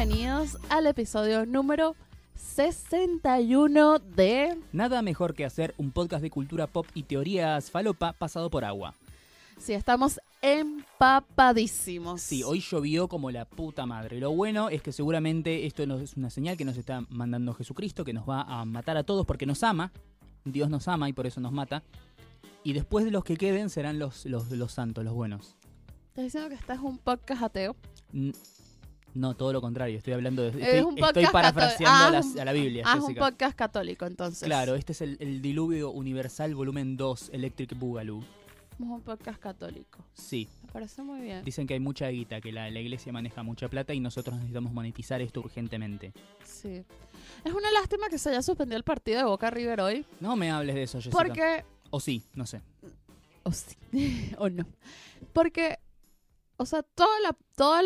bienvenidos al episodio número 61 de... Nada mejor que hacer un podcast de cultura pop y teorías falopa pasado por agua. Sí, estamos empapadísimos. Sí, hoy llovió como la puta madre. Lo bueno es que seguramente esto es una señal que nos está mandando Jesucristo, que nos va a matar a todos porque nos ama. Dios nos ama y por eso nos mata. Y después de los que queden serán los, los, los santos, los buenos. ¿Estás diciendo que estás un podcast ateo? No, todo lo contrario. Estoy hablando de. Es Estoy, un estoy podcast parafraseando cató- a, la, ah, a la Biblia, Ah, es un podcast católico entonces. Claro, este es el, el Diluvio Universal Volumen 2, Electric Boogaloo. Somos un podcast católico. Sí, Me parece muy bien. dicen que hay mucha guita, que la, la iglesia maneja mucha plata y nosotros necesitamos monetizar esto urgentemente. Sí. Es una lástima que se haya suspendido el partido de Boca River hoy. No me hables de eso, Jessica. Porque O sí, no sé. O sí. o no. Porque, o sea, todas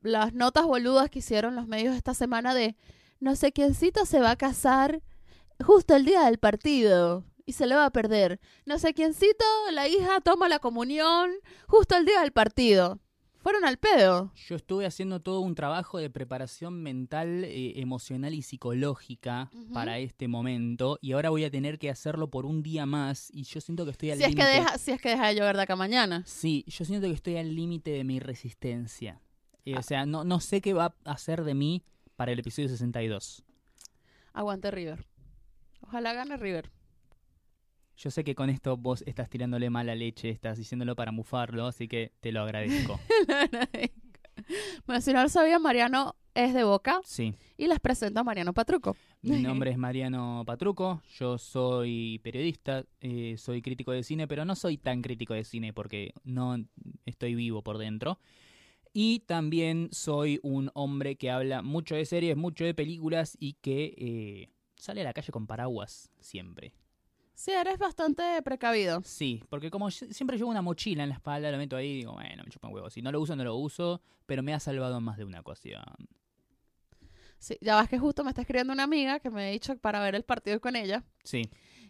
las notas boludas que hicieron los medios esta semana de no sé quiéncito se va a casar justo el día del partido y se le va a perder. No sé quiéncito, la hija toma la comunión justo el día del partido. Fueron al pedo. Yo estuve haciendo todo un trabajo de preparación mental, eh, emocional y psicológica para este momento y ahora voy a tener que hacerlo por un día más y yo siento que estoy al Si es, que límite. deja, si es que deja de llover de acá mañana. Sí, yo siento que estoy al límite de mi resistencia. Eh, Ah. O sea, no, no sé qué va a hacer de mí para el episodio 62. Aguante River. Ojalá gane River. Yo sé que con esto vos estás tirándole mala leche, estás diciéndolo para mufarlo, así que te lo agradezco. bueno, si no lo sabía, Mariano es de Boca Sí. y les presento a Mariano Patruco. Mi nombre es Mariano Patruco, yo soy periodista, eh, soy crítico de cine, pero no soy tan crítico de cine porque no estoy vivo por dentro. Y también soy un hombre que habla mucho de series, mucho de películas y que eh, sale a la calle con paraguas siempre. Sí, eres bastante precavido. Sí, porque como yo- siempre llevo una mochila en la espalda, lo meto ahí y digo, bueno, me chupan huevos. Si no lo uso, no lo uso, pero me ha salvado en más de una ocasión. Sí, ya vas que justo me está escribiendo una amiga que me ha dicho para ver el partido con ella. Sí,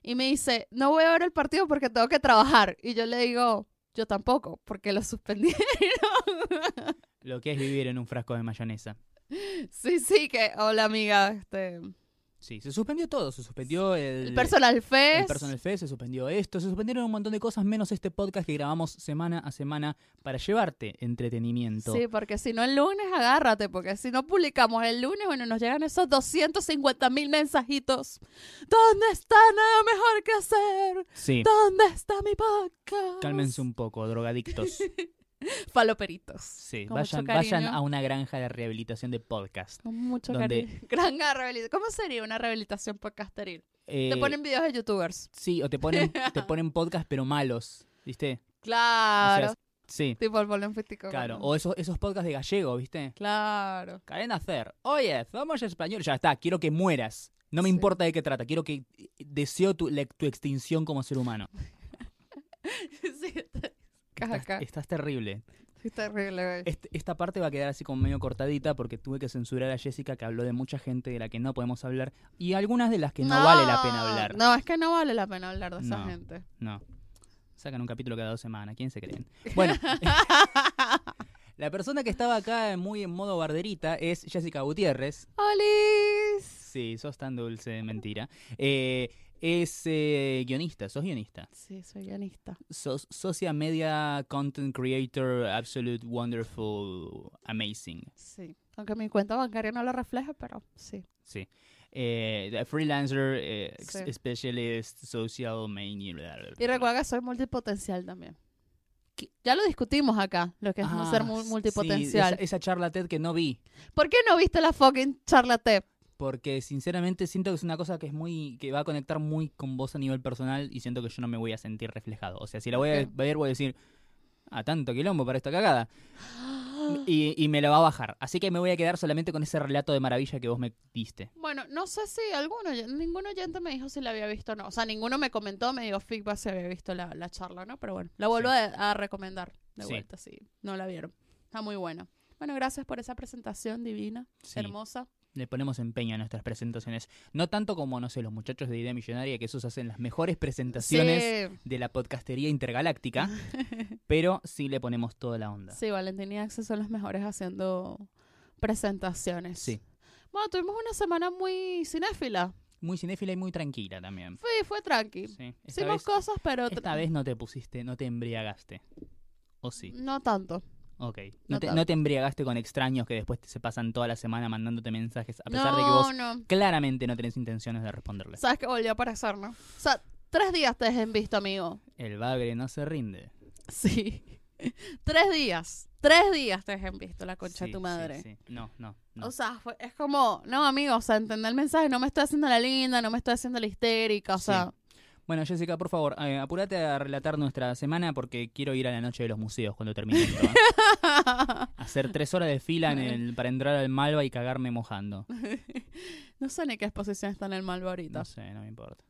Y me dice, no voy a ver el partido porque tengo que trabajar. Y yo le digo, yo tampoco, porque lo suspendieron. lo que es vivir en un frasco de mayonesa. sí, sí, que, hola amiga, este, Sí, se suspendió todo, se suspendió el, el personal el fest. Personal Fest, se suspendió esto, se suspendieron un montón de cosas, menos este podcast que grabamos semana a semana para llevarte entretenimiento. Sí, porque si no el lunes agárrate, porque si no publicamos el lunes, bueno, nos llegan esos 250 mil mensajitos. ¿Dónde está nada mejor que hacer? Sí, ¿Dónde está mi podcast? cálmense un poco, drogadictos. Faloperitos. Sí, Con mucho vayan, a una granja de rehabilitación de podcast. Con mucho Donde- cariño. Gran rehabilitación. ¿Cómo sería una rehabilitación podcasteril? Te Eh, ponen videos de youtubers. Sí, o te ponen, te ponen podcast pero malos, ¿viste? Claro. O sea, sí, tipo el bolón claro. O esos, esos podcasts de gallego, ¿viste? Claro. Cadena Hacer. Oye, somos español. Ya está, quiero que mueras. No me Sí. importa de qué trata, quiero que deseo tu, la- tu extinción como ser humano. sí, está- Estás, terrible. Sí, terrible, güey. Esta parte va a quedar así como medio cortadita porque tuve que censurar a Jessica que habló de mucha gente de la que no podemos hablar y algunas de las que no, vale la pena hablar. No, es que no vale la pena hablar de esa No. gente. No. Sacan un capítulo cada dos semanas, ¿quién se creen? Bueno, la persona que estaba acá muy en modo barderita es Jessica Gutiérrez. ¡Olis! Sí, sos tan dulce, mentira. Eh, es eh, guionista, sos guionista. Sí, soy guionista. Sos social media content creator, absolute wonderful, amazing. Sí. Aunque mi cuenta bancaria no lo refleja, pero sí. Sí. Eh, freelancer, eh, Sí. specialist, social media. Y recuerda que soy multipotencial también. Ya lo discutimos acá, lo que es Ah, ser sí, multipotencial. esa, esa charla TED que no vi. ¿Por qué no viste la fucking charla TED? Porque sinceramente siento que es una cosa que es muy. que va a conectar muy con vos a nivel personal y siento que yo no me voy a sentir reflejado. O sea, si la voy a ver, voy a decir. Ah, tanto quilombo para esta cagada. Y, y me la va a bajar. Así que me voy a quedar solamente con ese relato de maravilla que vos me diste. Bueno, no sé si alguno, ningún oyente me dijo si la había visto o no. O sea, ninguno me comentó, me dijo feedback si había visto la, la charla, ¿no? Pero bueno, la vuelvo Sí. a, a recomendar de Sí. vuelta si no la vieron. Está muy buena. Bueno, gracias por esa presentación divina, Sí. hermosa. Le ponemos empeño a nuestras presentaciones. No tanto como, no sé, los muchachos de Idea Millonaria, que esos hacen las mejores presentaciones Sí. de la podcastería intergaláctica, pero sí le ponemos toda la onda. Sí, Valentín y Axel son los mejores haciendo presentaciones. Sí. Bueno, tuvimos una semana muy cinéfila. Muy cinéfila y muy tranquila también. Fue, fue tranqui. Sí. Hicimos vez, cosas, pero esta vez no te pusiste, no te embriagaste. ¿O sí? no tanto. Ok. No No te, no te embriagaste con extraños que después te- se pasan toda la semana mandándote mensajes, a pesar no, de que vos claramente no tenés intenciones de responderles. Sabes que volvió a aparecer, ¿no? O sea, tres días te dejé visto, amigo. El bagre no se rinde. Sí. tres días. Tres días te dejé visto, la concha Sí, de tu sí, madre. sí. No, no, no. O sea, fue- es como, no, amigo, o sea, entender el mensaje, no me estoy haciendo la linda, no me estoy haciendo la histérica, o Sí. Bueno, Jessica, por favor, eh, apúrate a relatar nuestra semana porque quiero ir a la noche de los museos cuando termine esto. ¿eh? Hacer tres horas de fila en el, para entrar al Malva y cagarme mojando. no sé ni qué exposición está en el Malva ahorita. No sé, no me importa.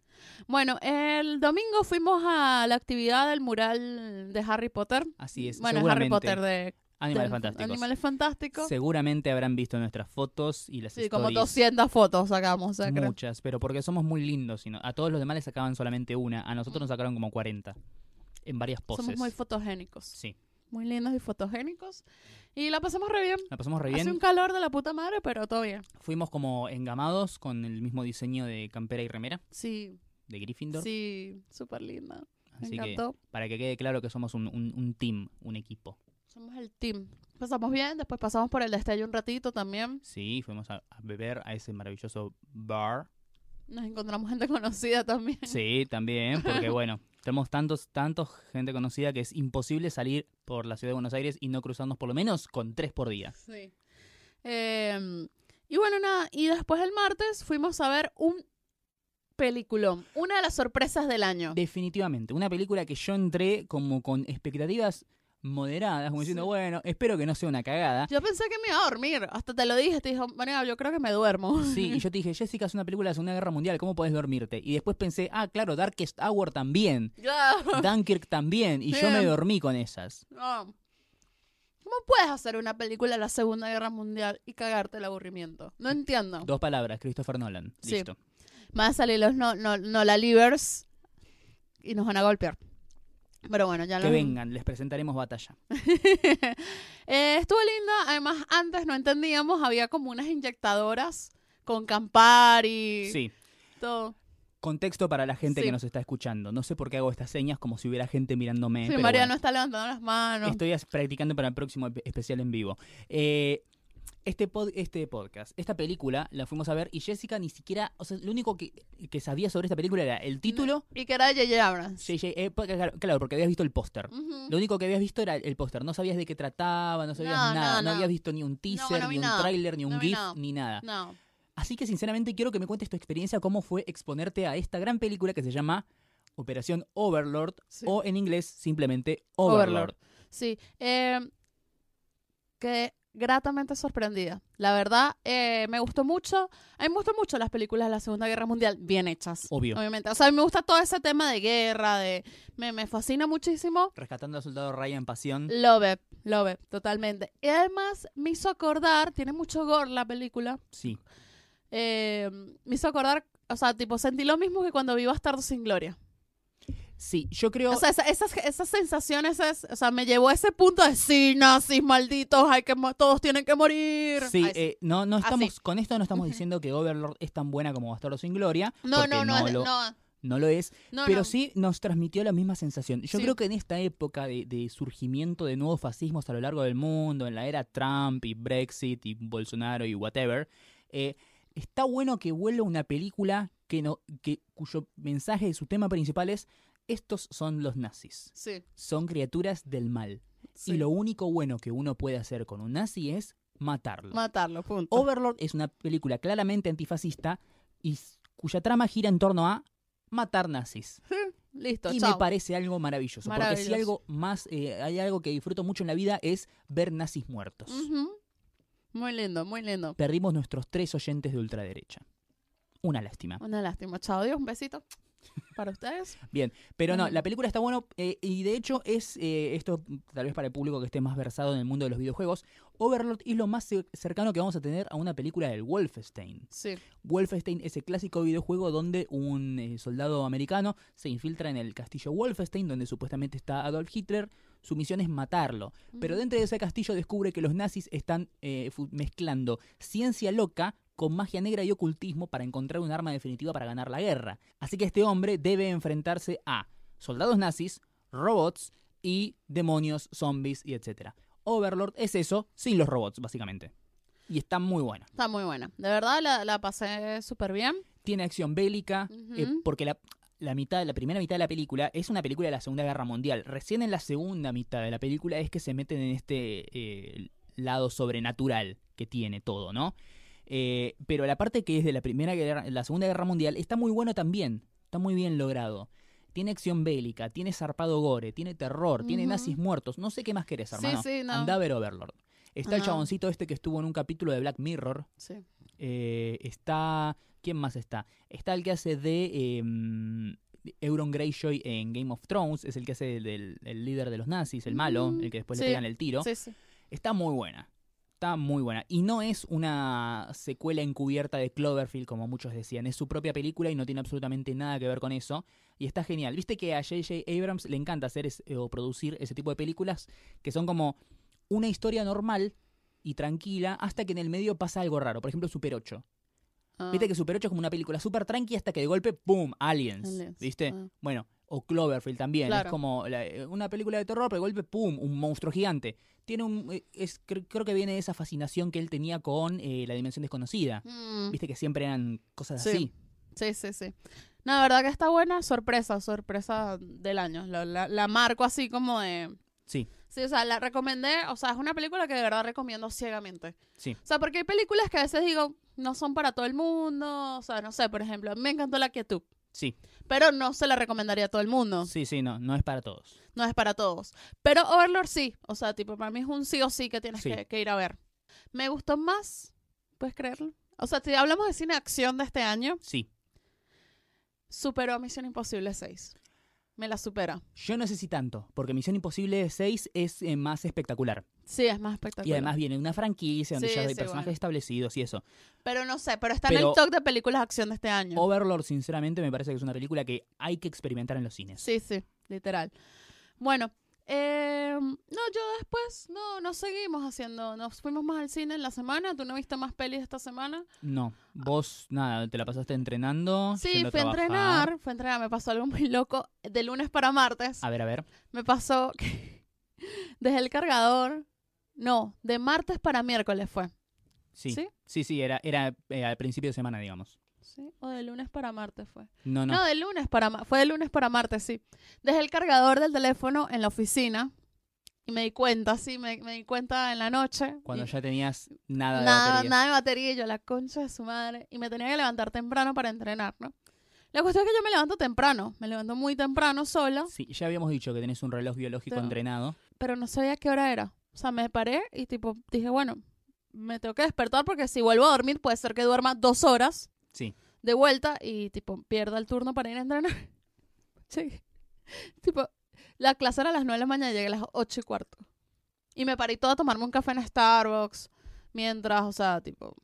Bueno, el domingo fuimos a la actividad del mural de Harry Potter. Así es. Bueno, Harry Potter de Animales Fantásticos. Animales Fantásticos. Seguramente habrán visto nuestras fotos y las Sí, como stories. 200 fotos sacamos. Muchas, pero porque somos muy lindos. y no- a todos los demás les sacaban solamente una. A nosotros nos sacaron como 40. En varias poses. Somos muy fotogénicos. Sí, Muy lindos y fotogénicos. Y la pasamos re bien. la pasamos re Hace bien. un calor de la puta madre, pero todo bien. Fuimos como engamados con el mismo diseño de campera y remera Sí, de Gryffindor. sí, súper linda. Me Así que encantó. para que quede claro que somos un, un- un team, un equipo. Somos el team. Pasamos bien, después pasamos por el destello un ratito también. Sí, fuimos a, a beber a ese maravilloso bar. Nos encontramos gente conocida también. Sí, también, porque bueno, tenemos tantos, tantos gente conocida que es imposible salir por la ciudad de Buenos Aires y no cruzarnos por lo menos con tres por día. Sí. Eh, y bueno, nada, y después el martes fuimos a ver un peliculón. Una de las sorpresas del año. Definitivamente, una película que yo entré como con expectativas moderadas, como diciendo, Sí. bueno, espero que no sea una cagada. Yo pensé que me iba a dormir. Hasta te lo dije. Te dijo, María, yo creo que me duermo. Sí, y yo te dije, Jessica, es una película de la Segunda Guerra Mundial, ¿cómo podés dormirte? Y después pensé, ah, claro, Darkest Hour también. Dunkirk también, y yo me dormí con esas. No. ¿Cómo puedes hacer una película de la Segunda Guerra Mundial y cagarte el aburrimiento? No entiendo. Dos palabras, Christopher Nolan. Sí. Listo. Van a salir los no, no, no la livers y nos van a golpear. Pero bueno, ya Que vengan, les presentaremos batalla. Eh, estuvo linda. Además, antes no entendíamos, había como unas inyectadoras con Campari. Sí. Todo. Contexto para la gente Sí. que nos está escuchando. No sé por qué hago estas señas como si hubiera gente mirándome. Sí, María bueno, no está levantando las manos. Estoy practicando para el próximo especial en vivo. Eh, este, pod- este podcast, esta película, la fuimos a ver y Jessica ni siquiera, o sea, lo único que, que sabía sobre esta película era el título. Y que era J.J. Abrams. JJ, eh, claro, claro, porque habías visto el póster. Lo único que habías visto era el póster. No sabías de qué trataba, no sabías No, nada. no, No, no. habías visto ni un teaser, ni un tráiler, ni un GIF, ni nada. Así que sinceramente quiero que me cuentes tu experiencia, cómo fue exponerte a esta gran película que se llama Operación Overlord Sí. o en inglés simplemente Overlord. Overlord. Sí. Eh, que gratamente sorprendida. La verdad, eh, me gustó mucho. A mí me gustan mucho las películas de la Segunda Guerra Mundial bien hechas. Obvio. Obviamente. O sea, a mí me gusta todo ese tema de guerra, de... Me, me fascina muchísimo. Rescatando al soldado Ryan Pasión. Love it, love it, totalmente. Y además me hizo acordar, tiene mucho gore la película, Sí. eh, me hizo acordar, o sea, tipo, sentí lo mismo que cuando vi Bastardo sin Gloria. Sí, yo creo. O sea, esa- esas, esas sensaciones, es- o sea, me llevó a ese punto de sí, nazis, malditos, hay que todos tienen que morir. sí, Ay, eh, no, no estamos, Así. con esto no estamos diciendo que Overlord es tan buena como Bastardo sin Gloria. no, no, no, es- lo, no, no lo es. no, pero no. sí nos transmitió la misma sensación. Yo Sí. creo que en esta época de, de surgimiento de nuevos fascismos a lo largo del mundo, en la era Trump y Brexit y Bolsonaro y whatever, eh, está bueno que vuelva una película que no, que, cuyo mensaje y su tema principal es estos son los nazis. Sí, Son criaturas del mal. sí. Y lo único bueno que uno puede hacer con un nazi es matarlo. Matarlo, punto. Overlord es una película claramente antifascista y cuya trama gira en torno a matar nazis. Listo, Y chao. me parece algo maravilloso. Porque si algo más, eh, hay algo que disfruto mucho en la vida es ver nazis muertos. Muy lindo, muy lindo. Perdimos nuestros tres oyentes de ultraderecha. Una lástima. Una lástima. Chao, Dios, un besito para ustedes. Pero no, la película está bueno eh, y de hecho es, eh, esto tal vez para el público que esté más versado en el mundo de los videojuegos, Overlord es lo más cer- cercano que vamos a tener a una película del Wolfenstein. Sí, Wolfenstein es el clásico videojuego donde un eh, soldado americano se infiltra en el castillo Wolfenstein, donde supuestamente está Adolf Hitler, Su misión es matarlo. Pero dentro de ese castillo descubre que los nazis están eh, mezclando ciencia loca con magia negra y ocultismo para encontrar un arma definitiva para ganar la guerra. Así que este hombre debe enfrentarse a soldados nazis, robots y demonios, zombies y etc. Overlord es eso sin los robots, básicamente. Y está muy buena. Está muy buena. De verdad la, la pasé súper bien. Tiene acción bélica, eh, porque la, la mitad, la primera mitad de la película es una película de la Segunda Guerra Mundial. Recién en la segunda mitad de la película es que se meten en este eh, lado sobrenatural que tiene todo, ¿no? Eh, pero la parte que es de la primera guerra, la Segunda Guerra Mundial está muy bueno también. Está muy bien logrado. Tiene acción bélica, tiene zarpado gore, tiene terror, tiene nazis muertos. No sé qué más querés, hermano. sí, no. Anda a ver Overlord. Está el chaboncito este que estuvo en un capítulo de Black Mirror. Sí. Eh, está. ¿Quién más está? Está el que hace de. eh, Euron Greyjoy en Game of Thrones. Es el que hace del el líder de los nazis, el malo, Mm, el que después sí. le pegan el tiro. Sí, sí. Está muy buena. Está muy buena. Y no es una secuela encubierta de Cloverfield, como muchos decían. Es su propia película y no tiene absolutamente nada que ver con eso. Y está genial. Viste que a J.J. Abrams le encanta hacer es- o producir ese tipo de películas que son como una historia normal y tranquila hasta que en el medio pasa algo raro. Por ejemplo, Super 8. Ah. Viste que Super 8 es como una película súper tranqui hasta que de golpe, ¡pum! Aliens. Aliens, ¿Viste? ah. Bueno, o Cloverfield también. Claro. Es como la- eh, una película de terror, pero de golpe, ¡pum! Un monstruo gigante. Tiene un. eh, Es, cre- creo que viene de esa fascinación que él tenía con eh, la dimensión desconocida. Mm, Viste que siempre eran cosas Sí. así. Sí, sí, sí. No, la verdad que está buena. Sorpresa, sorpresa del año. La, la- la marco así como de... Sí, Sí, o sea, la recomendé. O sea, es una película que de verdad recomiendo ciegamente. sí. O sea, porque hay películas que a veces digo, no son para todo el mundo. O sea, no sé, por ejemplo, me encantó La Quietud. Sí, Pero no se la recomendaría a todo el mundo. sí, sí, no, no es para todos. No es para todos. Pero Overlord sí. O sea, tipo, para mí es un sí o sí que tienes Sí. que, que ir a ver. Me gustó más, ¿puedes creerlo? O sea, si hablamos de cine acción de este año, Sí. superó a Misión Imposible 6. Me la supera. Yo no sé si tanto, porque Misión Imposible 6 es eh, más espectacular. Sí, es más espectacular. Y además viene una franquicia donde Sí, ya hay sí, personajes bueno. establecidos y eso. Pero no sé, pero está en Pero- el top de películas de acción de este año. Overlord, sinceramente, me parece que es una película que hay que experimentar en los cines. Sí, sí, literal. Bueno, eh, no, yo después, no, no seguimos haciendo, nos fuimos más al cine en la semana, ¿tú no viste más pelis esta semana? No, vos, nada, te la pasaste entrenando. Sí, fui a trabajar. entrenar, fui a entrenar, me pasó algo muy loco, de lunes para martes, A ver, a ver. me pasó que dejé el cargador, no, de martes para miércoles fue, Sí, ¿Sí? sí, sí, era, era eh, al principio de semana, digamos. ¿Sí? O de lunes para martes fue. No, no. No, de lunes para fue de lunes para martes, sí. Dejé el cargador del teléfono en la oficina y me di cuenta, sí, me, me di cuenta en la noche. Cuando ya tenías nada de nada, batería. nada de batería, y yo la concha de su madre. Y me tenía que levantar temprano para entrenar, ¿no? La cuestión es que yo me levanto temprano, me levanto muy temprano sola, Sí, ya habíamos dicho que tenés un reloj biológico entrenado. pero no sabía qué hora era. O sea, me paré y tipo dije, bueno, me tengo que despertar porque si vuelvo a dormir puede ser que duerma dos horas Sí. de vuelta y tipo pierda el turno para ir a entrenar. Sí. Tipo, la clase era a las 9 de la mañana y llegué a las 8 y cuarto. Y me paré todo a tomarme un café en Starbucks mientras, o sea, tipo,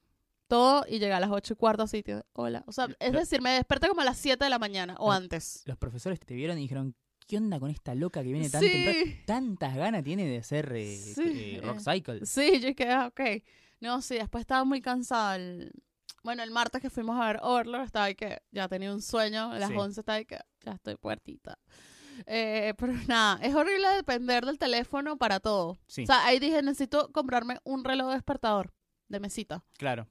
todo y llegué a las 8 y cuarto así, tío, hola. O sea, es decir, me desperté como a las 7 de la mañana o antes. Los profesores te vieron y dijeron, ¿qué onda con esta loca que viene tan temprano? Sí, Tantas ganas tiene de ser eh, Sí, eh, Rock. Cycle. sí, yo dije, ah, ok. No, sí, después estaba muy cansada. el- Bueno, el martes que fuimos a ver Overlord, estaba ahí que ya tenía un sueño, a las Sí. 11 estaba ahí que ya estoy puertita. Eh, pero nada, es horrible depender del teléfono para todo. Sí, O sea, ahí dije, necesito comprarme un reloj despertador de mesita. claro.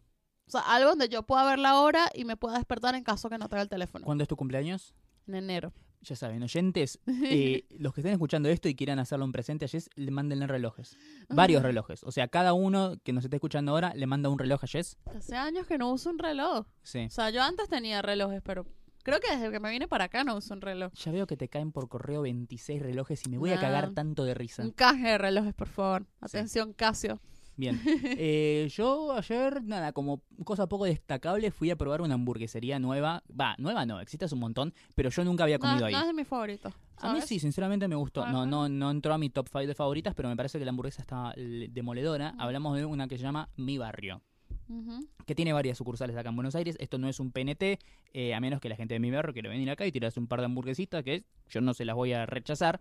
O sea, algo donde yo pueda ver la hora y me pueda despertar en caso que no tenga el teléfono. ¿Cuándo es tu cumpleaños? En enero. Ya saben, oyentes, eh, los que estén escuchando esto y quieran hacerlo en presente a Jess, le mándenle relojes. Varios relojes. O sea, cada uno que nos esté escuchando ahora le manda un reloj a Jess. Hace años que no uso un reloj. Sí. O sea, yo antes tenía relojes, pero creo que desde que me vine para acá no uso un reloj. Ya veo que te caen por correo 26 relojes y me voy a cagar tanto de risa. Un caje de relojes, por favor. Atención, Casio. Bien. Eh, yo ayer, nada, como cosa poco destacable, fui a probar una hamburguesería nueva. Va, nueva no, existe hace un montón, pero yo nunca había No, comido no ahí. es de mis favoritos. A mí sí, sinceramente me gustó. No, Ajá. no, no entró a mi top 5 de favoritas, pero me parece que la hamburguesa está l- demoledora. Hablamos de una que se llama Mi Barrio, que tiene varias sucursales acá en Buenos Aires. Esto no es un PNT, eh, a menos que la gente de Mi Barrio quiera venir acá y tirarse un par de hamburguesitas, que yo no se las voy a rechazar.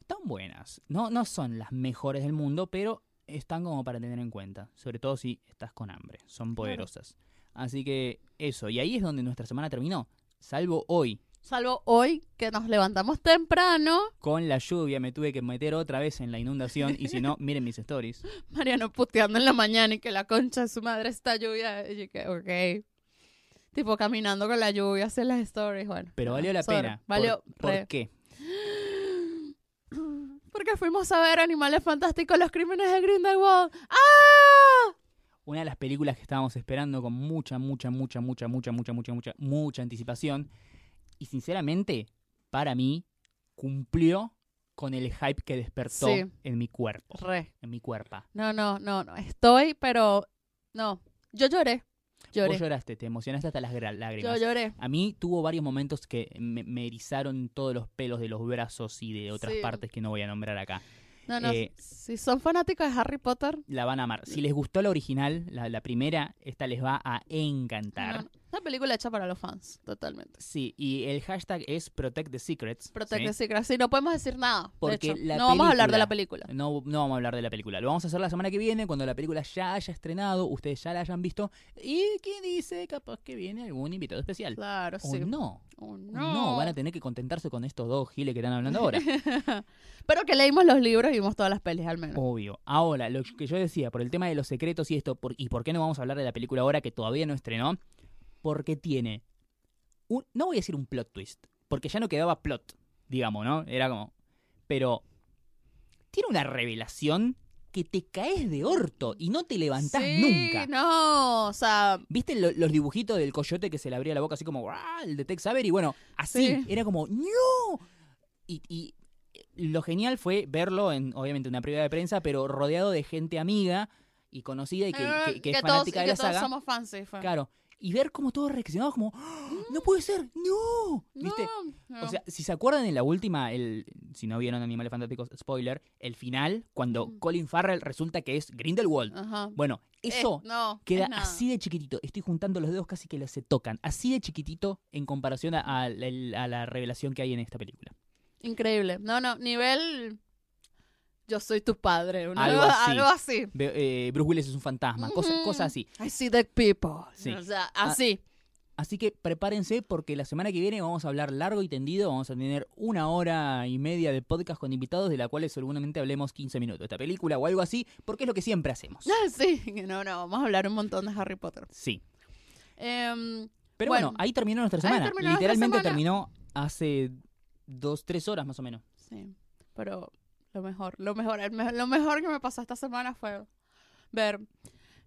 están buenas. No, no son las mejores del mundo, pero están como para tener en cuenta. Sobre todo si estás con hambre. Son poderosas. Así que eso. Y ahí es donde nuestra semana terminó. Salvo hoy. Salvo hoy que nos levantamos temprano. Con la lluvia me tuve que meter otra vez en la inundación. y si no, miren mis stories. Mariano puteando en la mañana y que la concha de su madre está lluvia. Y que, ok. Tipo caminando con la lluvia, hacer las stories. Bueno. Pero valió la sorry. pena. Valió. ¿Por, re. ¿por qué? Porque fuimos a ver Animales Fantásticos, los crímenes de Grindelwald. ¡Ah! Una de las películas que estábamos esperando con mucha, mucha, mucha, mucha, mucha, mucha, mucha, mucha, mucha anticipación. Y sinceramente, para mí, cumplió con el hype que despertó Sí. en mi cuerpo. Re. En mi cuerpo. No, no, no, no. Estoy, pero. No. Yo lloré. Lloré. Vos lloraste, te emocionaste hasta las gra- Yo lágrimas. lloré. A mí tuvo varios momentos que me, me erizaron todos los pelos de los brazos y de otras Sí. partes que no voy a nombrar acá. No, no. Eh, si son fanáticos de Harry Potter. La van a amar. Si les gustó la original, la, la primera, esta les va a encantar. no. Una película hecha para los fans, totalmente. Sí, y el hashtag es Protect the Secrets. Protect ¿sí? the Secret. Sí, no podemos decir nada. de Porque hecho. no vamos a hablar de la película-. No, no vamos a hablar de la película. Lo vamos a hacer la semana que viene, cuando la película ya haya estrenado, ustedes ya la hayan visto. Y quién dice, capaz que viene algún invitado especial. Claro, O sí. no. Oh, no. van a tener que contentarse con estos dos giles que están hablando ahora. Pero que leímos los libros y vimos todas las pelis al menos. Obvio. Ahora, lo que yo decía, por el tema de los secretos y esto, por- y por qué no vamos a hablar de la película ahora que todavía no estrenó, porque tiene un, no voy a decir un plot twist, porque ya no quedaba plot, digamos, ¿no? Era como, pero tiene una revelación que te caes de orto y no te levantás sí, nunca. no, o sea, ¿Viste lo- los dibujitos del coyote que se le abría la boca así como, el de Tex Avery? Bueno, así, Sí. era como, ¡No! Y, y lo genial fue verlo en, obviamente, una privada de prensa, pero rodeado de gente amiga y conocida y que, eh, que- que es todos, fanática de que la todos saga. somos fans, sí, fue. Claro. Y ver cómo todos reaccionaban como, "¡Ah! ¡No puede ser! ¡No! ¿Viste? No. O sea, si se acuerdan en la última, el, si no vieron Animales Fantásticos, spoiler, el final, cuando Mm. Colin Farrell resulta que es Grindelwald. Ajá. Bueno, eso Eh, no, queda es así de chiquitito. Estoy juntando los dedos casi que los se tocan. Así de chiquitito en comparación a, a la- a la revelación que hay en esta película. Increíble. No, no, nivel. Yo soy tu padre. una- Algo así. Algo así. Ve- eh, Bruce Willis es un fantasma, cosas, cosas así. I see dead people. Sí. O sea, Ah, así. Así que prepárense porque la semana que viene vamos a hablar largo y tendido. Vamos a tener una hora y media de podcast con invitados, de la cuales seguramente hablemos 15 minutos de esta película o algo así, porque es lo que siempre hacemos. Ah, sí. No, no, vamos a hablar un montón de Harry Potter. Sí. Em, Pero Bueno, bueno, ahí terminó nuestra semana. terminó nuestra Literalmente semana. terminó hace dos, tres horas más o menos. sí, pero lo mejor, lo mejor, el me- lo mejor que me pasó esta semana fue ver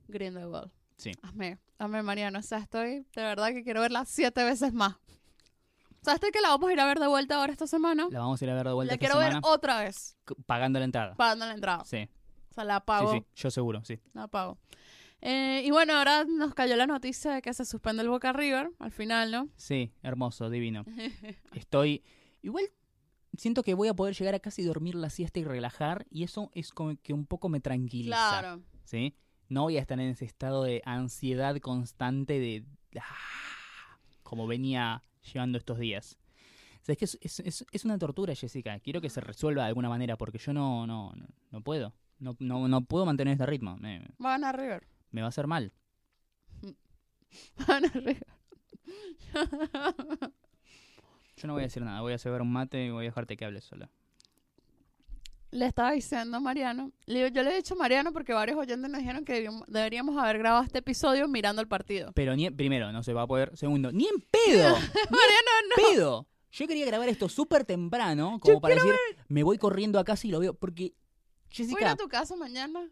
Grindelwald. Sí. Amé, amé Mariano. O sea, estoy de verdad que quiero verla siete veces más. O sea, estoy que la vamos a ir a ver de vuelta ahora esta semana. La vamos a ir a ver de vuelta La esta quiero ver otra vez, pagando la entrada. pagando la entrada. Sí, O sea, la sí, pago. sí, yo seguro, sí. La pago. Eh, y bueno, ahora nos cayó la noticia de que se suspende el Boca River al final, ¿no? Sí, hermoso, divino. Estoy. Igual siento que voy a poder llegar a casi dormir la siesta y relajar, y eso es como que un poco me tranquiliza. claro. ¿Sí? No voy a estar en ese estado de ansiedad constante de. ¡ah! como venía llevando estos días. O sea, es que es, es- es- es una tortura, Jessica. Quiero que se resuelva de alguna manera, porque yo no, no, no, no puedo. No, no, no puedo mantener este ritmo. Me, Va a River. me va a hacer mal. Va a River. Yo no voy a decir nada. Voy a hacer un mate y voy a dejarte que hables sola. le estaba diciendo a Mariano. le digo, yo le he dicho a Mariano porque varios oyentes nos dijeron que deberíamos, deberíamos haber grabado este episodio mirando el partido. Pero ni, primero, no se va a poder. Segundo, ni en pedo. Mariano, no. pedo. Yo quería grabar esto súper temprano, como para decir, me voy corriendo a casa y lo veo. Porque, Voy Jessica, a tu casa mañana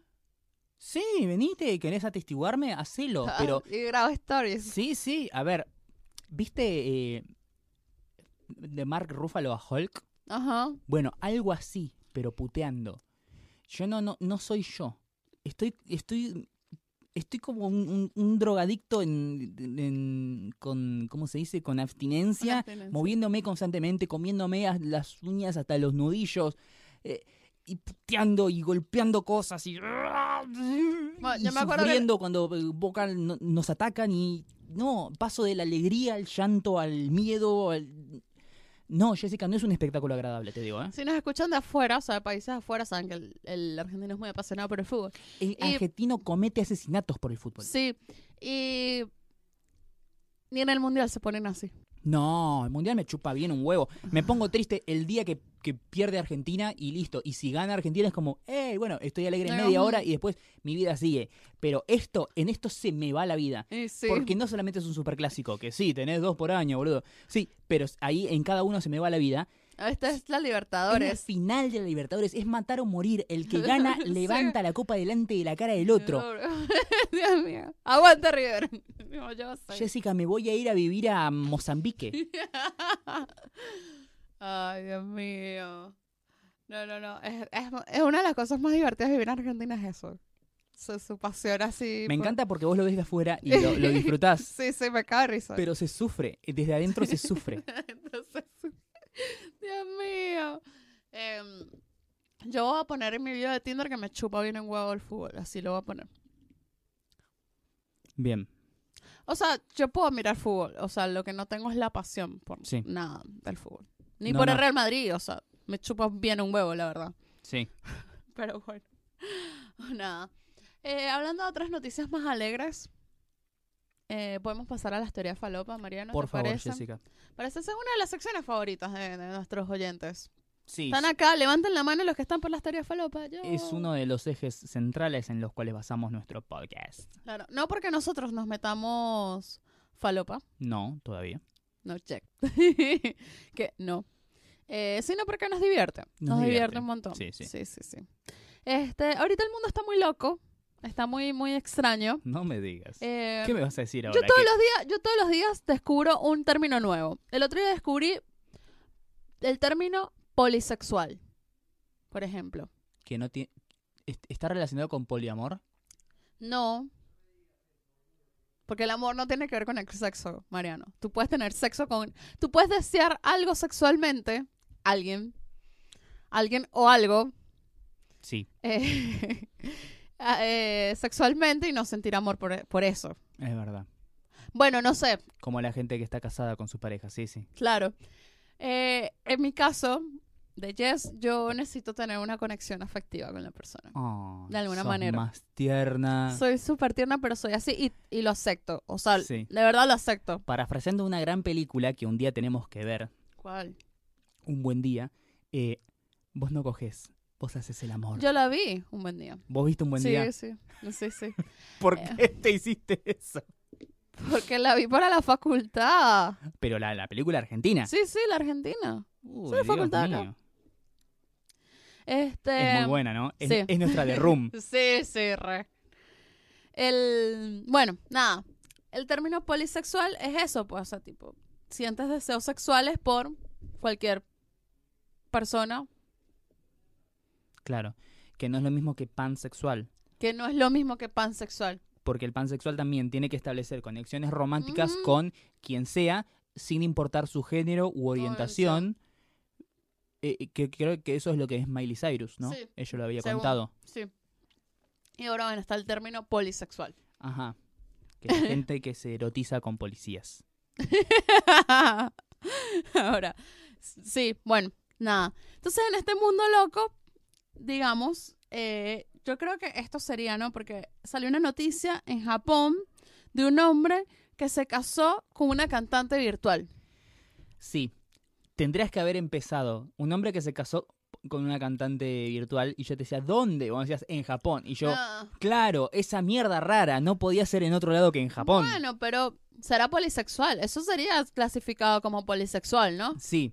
sí, venite, querés atestiguarme, hacelo. Pero, y grabo stories. sí, sí, a ver, ¿viste eh, de Mark Ruffalo a Hulk? Ajá. Bueno, algo así, pero puteando. Yo no, no, no soy yo. Estoy, estoy, estoy como un, un- un drogadicto en, en- con, ¿cómo se dice? Con abstinencia, abstinencia. moviéndome constantemente, comiéndome las uñas hasta los nudillos, eh, y puteando y golpeando cosas y, y yo me que- sufriendo cuando eh, Boca no- nos atacan y no, paso de la alegría al llanto, al miedo, al- No, Jessica, no es un espectáculo agradable, te digo, ¿eh? Si nos escuchan de afuera, o sea, de países afuera, saben que el, el argentino es muy apasionado por el fútbol. El Y- argentino comete asesinatos por el fútbol. Sí, y ni en el mundial se ponen así. No, el mundial me chupa bien un huevo. Me pongo triste el día que, que pierde Argentina y listo. Y si gana Argentina es como, eh, bueno, estoy alegre en media hora y después mi vida sigue. Pero esto, en esto se me va la vida. Sí. Porque no solamente es un superclásico, que sí, tenés dos por año, boludo. Sí, pero ahí en cada uno se me va la vida. Esta es la Es la Libertadores. final de la Libertadores, es matar o morir. El que gana Sí. levanta la copa delante de la cara del otro. Dios mío. Aguanta River. No, yo sé. Jessica, me voy a ir a vivir a Mozambique. Ay, Dios mío. No, no, no. Es, es, es una de las cosas más divertidas de vivir en Argentina es eso. Su, su pasión así. Me por- encanta porque vos lo ves de afuera y lo, lo disfrutás. Sí, sí, me cago de risa. Pero se sufre, desde adentro se sufre. Entonces, Dios mío. Em, yo voy a poner en mi video de Tinder que me chupa bien un huevo el fútbol. Así lo voy a poner. Bien, O sea, yo puedo mirar fútbol. O sea, lo que no tengo es la pasión por Sí. nada del fútbol. Ni No, por el. Real Madrid. O sea, me chupa bien un huevo, la verdad. sí. Pero bueno. Nada. Eh, hablando de otras noticias más alegres. Eh, podemos pasar a las teorías falopa, Mariano. Por ¿te favor, parece? Jessica. Parece ser una de las secciones favoritas de, de nuestros oyentes. Sí, Están acá, levanten la mano los que están por las teorías falopa. Yo. es uno de los ejes centrales en los cuales basamos nuestro podcast. Claro, no porque nosotros nos metamos falopa, No, todavía. no check. que no. Eh, sino porque nos divierte. Nos, Nos divierte. divierte. un montón. Sí, sí. sí, sí, sí. Este, ahorita el mundo está muy loco. Está muy, muy extraño. No me digas. Eh, ¿Qué me vas a decir yo ahora? todos ¿Que- los días, yo todos los días descubro un término nuevo. El otro día descubrí el término polisexual, por ejemplo. que no tiene está relacionado con poliamor? No. Porque el amor no tiene que ver con el sexo, Mariano. Tú puedes tener sexo con... Tú puedes desear algo sexualmente, alguien, alguien o algo, Sí, eh, eh, sexualmente y no sentir amor por, por eso. es verdad. Bueno, no sé, Como la gente que está casada con su pareja, sí, sí. claro. Eh, en mi caso, de Jess, yo necesito tener una conexión afectiva con la persona. Oh, De alguna sos manera. más tierna. Soy súper tierna, pero soy así y, y lo acepto. O sea, Sí. de verdad lo acepto. Parafraseando una gran película que un día tenemos que ver, ¿Cuál? un buen día, eh, vos no coges, vos haces el amor. Yo la vi un buen día. ¿Vos viste un buen sí, día? sí, sí, sí. ¿Por Eh. qué te hiciste eso? Porque la vi para la facultad. Pero la, la película argentina. Sí, sí, la Argentina. Uy, soy Dios facultad acá. mío. Este. Es muy buena, ¿no? Es, sí. es nuestra de Room. Sí, sí, re. El. Bueno, nada. El término polisexual es eso, pues, o sea, tipo, sientes deseos sexuales por cualquier persona, Claro. Que no es lo mismo que pansexual. que no es lo mismo que pansexual. Porque el pansexual también tiene que establecer conexiones románticas Ujú. con quien sea, sin importar su género u orientación. Eh, que creo que eso es lo que es Miley Cyrus, ¿no? Sí, Ella lo había según. contado. Sí. Y ahora, bueno, está el término polisexual. Ajá. Que la gente que se erotiza con policías. Ahora, sí, bueno, nada. Entonces, en este mundo loco, digamos, eh, yo creo que esto sería, ¿no? Porque salió una noticia en Japón de un hombre que se casó con una cantante virtual. Sí. Tendrías que haber empezado. Un hombre que se casó con una cantante virtual y yo te decía, ¿dónde? Vos decías, en Japón. Y yo, Ah, claro, esa mierda rara no podía ser en otro lado que en Japón. Bueno, pero será polisexual. Eso sería clasificado como polisexual, ¿no? Sí.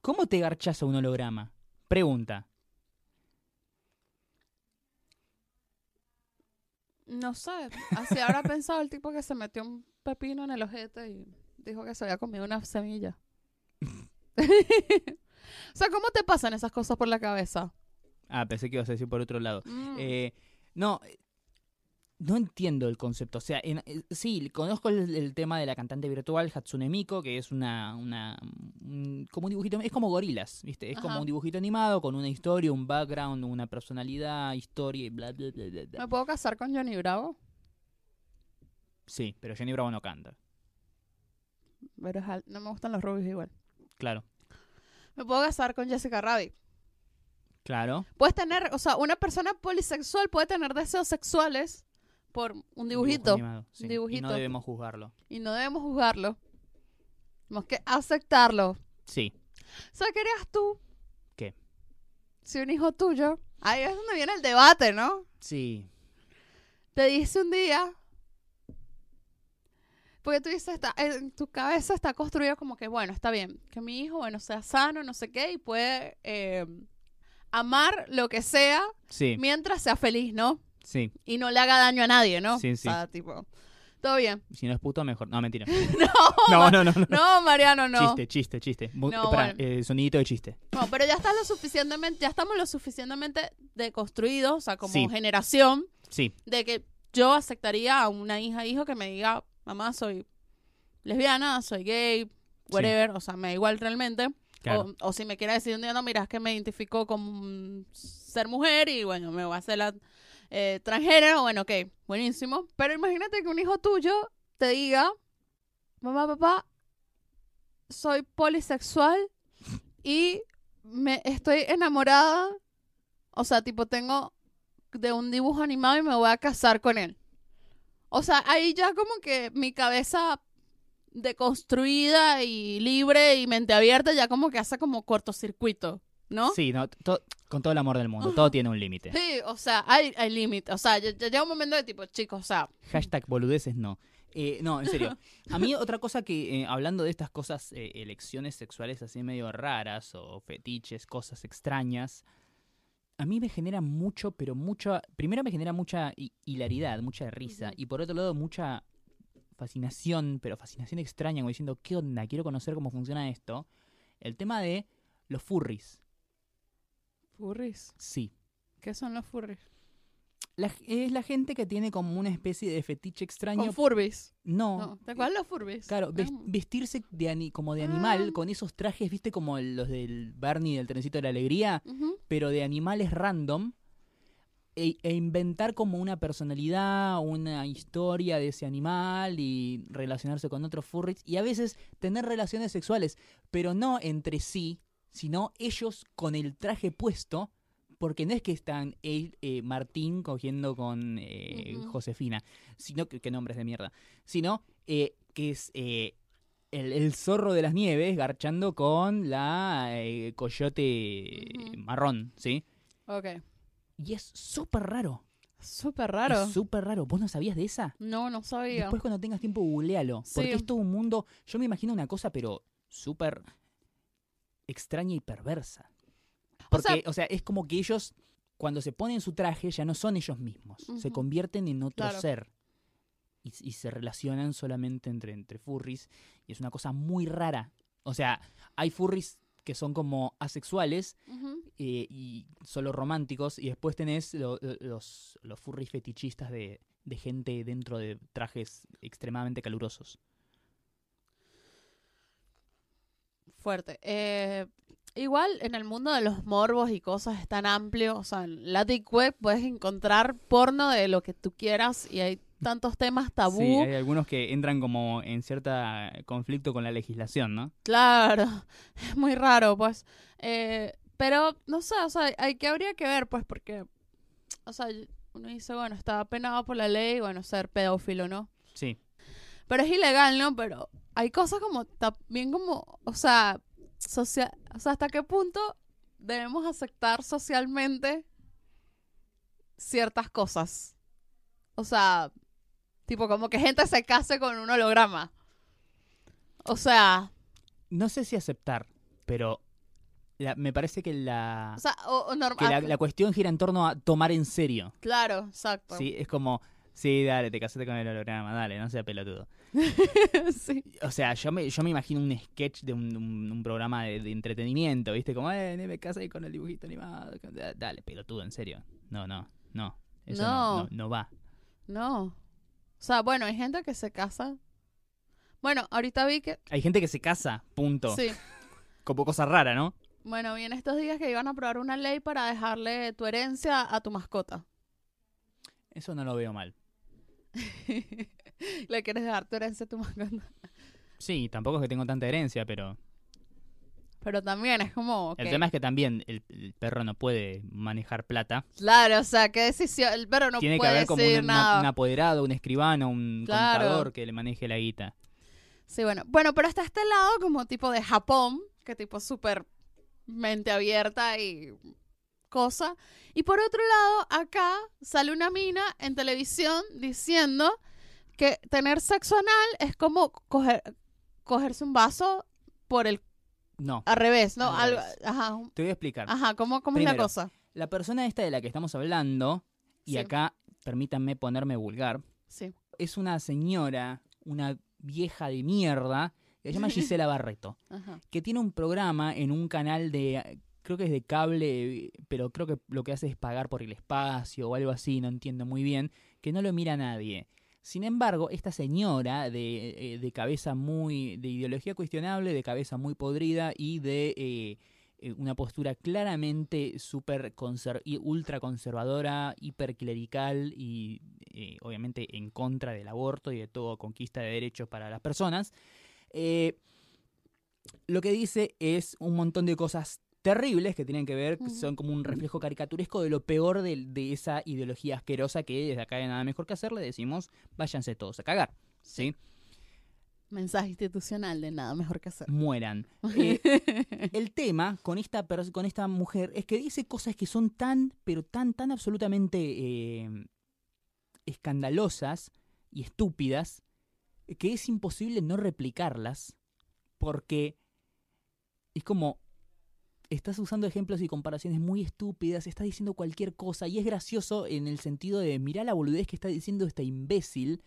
¿Cómo te garchas a un holograma? Pregunta. No sé. Así habrá pensado el tipo que se metió un pepino en el ojete y dijo que se había comido una semilla. o sea, ¿cómo te pasan esas cosas por la cabeza? Ah, pensé que ibas a decir por otro lado. Mm. Eh, no, no entiendo el concepto. O sea, en- eh, sí, conozco el, el tema de la cantante virtual Hatsune Miku, que es una, una un- como un dibujito, es como gorilas, ¿viste? Es como un dibujito animado con una historia, un background, una personalidad, historia y bla, bla, bla, bla, bla. ¿Me puedo casar con Johnny Bravo? Sí, pero Jenny Bravo no canta. Pero no me gustan los rubios igual. Claro. me puedo casar con Jessica Rabbit. Claro. Puedes tener, o sea, una persona polisexual puede tener deseos sexuales por un dibujito. Animado, sí. Y dibujito. no debemos juzgarlo. y no debemos juzgarlo. Tenemos que aceptarlo. Sí. O sea, ¿qué harías tú? ¿Qué? Si un hijo tuyo, ahí es donde viene el debate, ¿no? Sí. Te dice un día, porque tú dices, está, en tu cabeza está construido como que, bueno, está bien, que mi hijo, bueno, sea sano, no sé qué, y puede eh, amar lo que sea Sí. mientras sea feliz, ¿no? Sí. Y no le haga daño a nadie, ¿no? Sí, sí. O sea, tipo, todo bien. Si no es puto, mejor. No, mentira. No, No, no, no. no. no, Mariano, no. Chiste, chiste, chiste. Bu- No, espera, bueno. eh, sonidito de chiste. No, pero ya está lo suficientemente, ya estamos lo suficientemente deconstruidos, o sea, como Sí. generación, Sí. de que yo aceptaría a una hija hijo que me diga, mamá, soy lesbiana, soy gay, whatever, o sea, me da igual realmente. Claro. O, o si me quiere decir un día, no, mira, es que me identifico como un ser mujer y bueno, me voy a hacer la eh, transgénero, bueno, ok, buenísimo. Pero imagínate que un hijo tuyo te diga, mamá, papá, soy polisexual y me estoy enamorada, o sea, tipo, tengo de un dibujo animado y me voy a casar con él. O sea, ahí ya como que mi cabeza deconstruida y libre y mente abierta ya como que hace como cortocircuito, ¿no? Sí, no, to- con todo el amor del mundo. Todo tiene un límite. Sí, o sea, hay, hay límite. O sea, llega un momento de tipo, chicos, o sea, Hashtag boludeces no. Eh, no, en serio. A mí otra cosa que, eh, hablando de estas cosas, eh, elecciones sexuales así medio raras o fetiches, cosas extrañas, a mí me genera mucho, pero mucho... Primero me genera mucha hi- hilaridad, mucha risa. Y por otro lado, mucha fascinación, pero fascinación extraña, como diciendo, ¿qué onda? Quiero conocer cómo funciona esto. El tema de los furries. Furries. Sí. ¿Qué son los furries? La- es la gente que tiene como una especie de fetiche extraño. Con furbis. no, No, ¿te acuerdas los furbis? Claro, ves- vestirse de ani- como de animal, Ah. con esos trajes, viste, como los del Barney del trencito de la alegría, pero de animales random, e, e inventar como una personalidad, una historia de ese animal y relacionarse con otros furries, y a veces tener relaciones sexuales, pero no entre sí, sino ellos con el traje puesto, porque no es que están él, eh, Martín cogiendo con eh. Josefina, sino que, que nombres de mierda, sino eh, que es eh, el, el zorro de las nieves garchando con la eh, coyote marrón, ¿sí? Ok. Y es súper raro. Súper raro. Súper raro. ¿Vos no sabías de esa? No, no sabía. Después cuando tengas tiempo, googlealo. Porque Sí. es todo un mundo... Yo me imagino una cosa, pero súper extraña y perversa. O sea- Porque, o sea, es como que ellos, cuando se ponen su traje, ya no son ellos mismos. Se convierten en otro Claro. ser. Y, y se relacionan solamente entre, entre furries. Y es una cosa muy rara. O sea, hay furries que son como asexuales eh, y solo románticos. Y después tenés lo- lo- los, los furries fetichistas de, de gente dentro de trajes extremadamente calurosos. Fuerte. Eh, igual en el mundo de los morbos y cosas es tan amplio. O sea, en la Deep Web puedes encontrar porno de lo que tú quieras y hay tantos temas tabú. Sí, hay algunos que entran como en cierta conflicto con la legislación, ¿no? Claro, es muy raro, pues. Eh, pero, no sé, o sea, hay que habría que ver, pues, porque, o sea, uno dice, bueno, está penado por la ley, bueno, ser pedófilo, ¿no? Sí. Pero es ilegal, ¿no? Pero hay cosas como, también como, o sea, social, o sea, ¿hasta qué punto debemos aceptar socialmente ciertas cosas? O sea, tipo, como que gente se case con un holograma. O sea, No sé si aceptar, pero la- me parece que la, o sea, o, que la, ah, la cuestión gira en torno a tomar en serio. Claro, exacto. Sí, es como, sí, dale, te casaste con el holograma, dale, no sea pelotudo. sí. O sea, yo me, yo me imagino un sketch de un, un- un programa de, de entretenimiento, ¿viste? Como, eh, me casé con el dibujito animado. Da- Dale, pelotudo, en serio. No, no, no. Eso no, No. no, no va. No. O sea, bueno, hay gente que se casa. Bueno, ahorita vi que. Hay gente que se casa, punto. Sí. Como cosa rara, ¿no? Bueno, vi en estos días que iban a aprobar una ley para dejarle tu herencia a tu mascota. Eso no lo veo mal. Le quieres dejar tu herencia a tu mascota. Sí, tampoco es que tengo tanta herencia, pero Pero también es como. El que- tema es que también el, el perro no puede manejar plata. Claro, o sea, qué decisión. El perro no Tiene que puede haber como un, nada. una- un apoderado, un escribano, un Claro. contador que le maneje la guita. Sí, bueno. Bueno, pero está este lado como tipo de Japón, que tipo súper mente abierta y cosa. Y por otro lado, acá sale una mina en televisión diciendo que tener sexo anal es como coger, cogerse un vaso por el No, al revés, ¿no? Al Algo- revés. ajá, te voy a explicar. ajá, ¿cómo, cómo es la cosa? La persona esta de la que estamos hablando, y Sí. acá permítanme ponerme vulgar, Sí. es una señora, una vieja de mierda, que se llama Gisela Barreto, Ajá. que tiene un programa en un canal de, creo que es de cable, pero creo que lo que hace es pagar por el espacio o algo así, no entiendo muy bien, que no lo mira nadie. Sin embargo, esta señora de, eh, de cabeza muy, de ideología cuestionable, de cabeza muy podrida y de eh, eh, una postura claramente súper conser- ultra conservadora, hiperclerical y obviamente en contra del aborto y de toda conquista de derechos para las personas, lo que dice es un montón de cosas terribles que tienen que ver, que son como un reflejo caricaturesco de lo peor de, de esa ideología asquerosa que desde acá de nada mejor que hacer le decimos váyanse todos a cagar, ¿sí? Mensaje institucional de nada mejor que hacer. Mueran. Eh, el tema con esta, con esta mujer es que dice cosas que son tan, pero tan, tan absolutamente eh, escandalosas y estúpidas que es imposible no replicarlas porque es como estás usando ejemplos y comparaciones muy estúpidas, estás diciendo cualquier cosa y es gracioso en el sentido de mirá la boludez que está diciendo esta imbécil.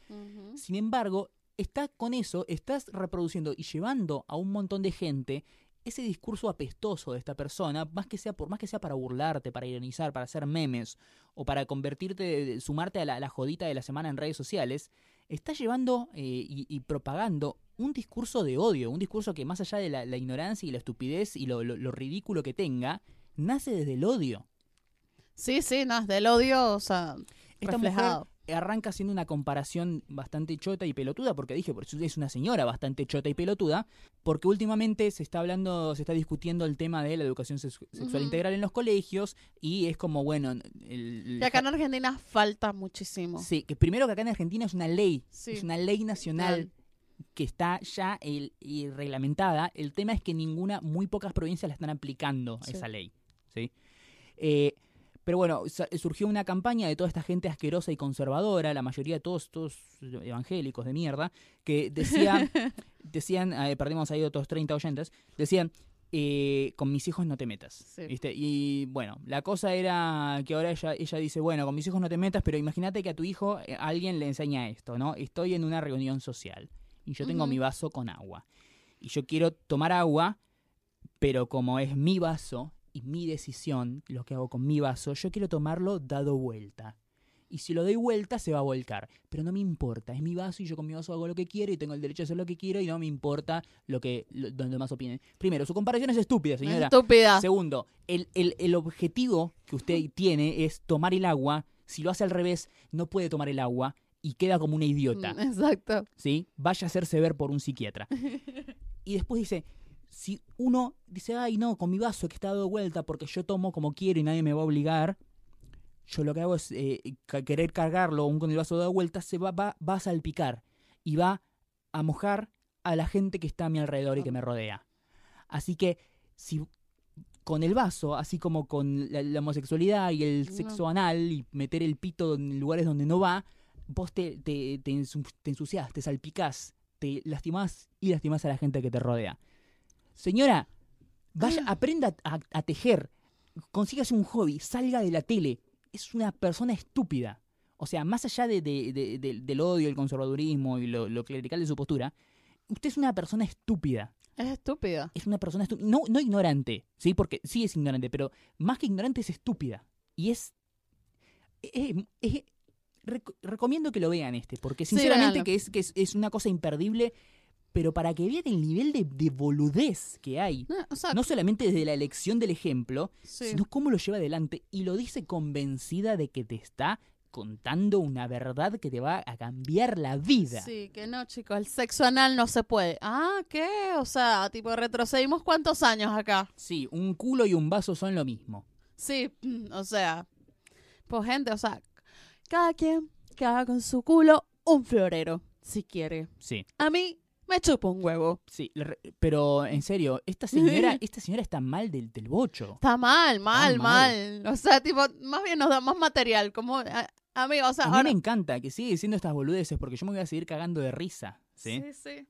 Sin embargo, está con eso, estás reproduciendo y llevando a un montón de gente ese discurso apestoso de esta persona, más que sea por más que sea para burlarte, para ironizar, para hacer memes o para convertirte, sumarte a la, la jodita de la semana en redes sociales, está llevando eh, y, y propagando un discurso de odio, un discurso que más allá de la, la ignorancia y la estupidez y lo, lo- lo ridículo que tenga, nace desde el odio. Sí, sí, no, es del odio, o sea, Esta reflejado. mujer arranca haciendo una comparación bastante chota y pelotuda, porque dije, por eso es una señora bastante chota y pelotuda, porque últimamente se está hablando, se está discutiendo el tema de la educación sex- sexual integral en los colegios, y es como, bueno, el, acá en Argentina falta muchísimo. sí, que primero que acá en Argentina es una ley, Sí. es una ley nacional. Que está ya el- y reglamentada. El tema es que ninguna, muy pocas provincias la están aplicando Sí. esa ley. ¿sí? Eh, pero bueno, surgió una campaña de toda esta gente asquerosa y conservadora, la mayoría de todos, todos evangélicos de mierda, que decían, decían, eh, perdimos ahí otros 30 oyentes, decían, eh, con mis hijos no te metas. Sí. ¿viste? Y bueno, la cosa era que ahora ella, ella dice, bueno, con mis hijos no te metas, pero imagínate que a tu hijo eh, alguien le enseña esto, ¿no? Estoy en una reunión social y yo tengo mi vaso con agua. Y yo quiero tomar agua, pero como es mi vaso y mi decisión, lo que hago con mi vaso, yo quiero tomarlo dado vuelta. Y si lo doy vuelta, se va a volcar. Pero no me importa, es mi vaso y yo con mi vaso hago lo que quiero y tengo el derecho a hacer lo que quiero y no me importa lo que lo, los demás opinen. Primero, su comparación es estúpida, señora. Estúpida. Segundo, el, el- el objetivo que usted tiene es tomar el agua. Si lo hace al revés, no puede tomar el agua y queda como una idiota. Mm, Exacto. ¿sí? Vaya a hacerse ver por un psiquiatra. Y después dice, si uno dice, ay no, con mi vaso que está dado vuelta porque yo tomo como quiero y nadie me va a obligar, yo lo que hago es eh, querer cargarlo aún con el vaso dado vuelta, se va, va, va a salpicar y va a mojar a la gente que está a mi alrededor y que me rodea. Así que si con el vaso, así como con la, la homosexualidad y el No. sexo anal y meter el pito en lugares donde no va, vos te, te, te, ensu- te ensuciás, te salpicás, te lastimás y lastimás a la gente que te rodea. Señora, vaya, aprenda a, a tejer, consígase un hobby, salga de la tele. Es una persona estúpida. O sea, más allá de, de- de- de- del odio, el conservadurismo y lo, lo clerical de su postura, usted es una persona estúpida. Es estúpida. Es una persona estúpida. No, no ignorante, ¿sí? Porque sí es ignorante, pero más que ignorante es estúpida. Y es. es- es- rec- recomiendo que lo vean este, porque sinceramente que, es, que es, es una cosa imperdible, pero para que vean el nivel de, de boludez que hay. No, o sea, No solamente desde la elección del ejemplo, sí. sino cómo lo lleva adelante y lo dice convencida de que te está contando una verdad que te va a cambiar la vida. Sí, que no, chicos, el sexo anal no se puede. Ah, ¿qué? O sea, tipo, retrocedimos cuántos años acá. Sí, un culo y un vaso son lo mismo. Sí, mm, o sea, pues gente, o sea, cada quien que haga con su culo un florero, si quiere. Sí, A mí me chupa un huevo. sí, pero en serio, esta señora, esta señora está mal del, del bocho. Está mal, mal, mal. mal. O sea, tipo, más bien nos da más material. Como, a- amigo, o sea, A mí me encanta que siga diciendo estas boludeces porque yo me voy a seguir cagando de risa. ¿sí? Sí, sí.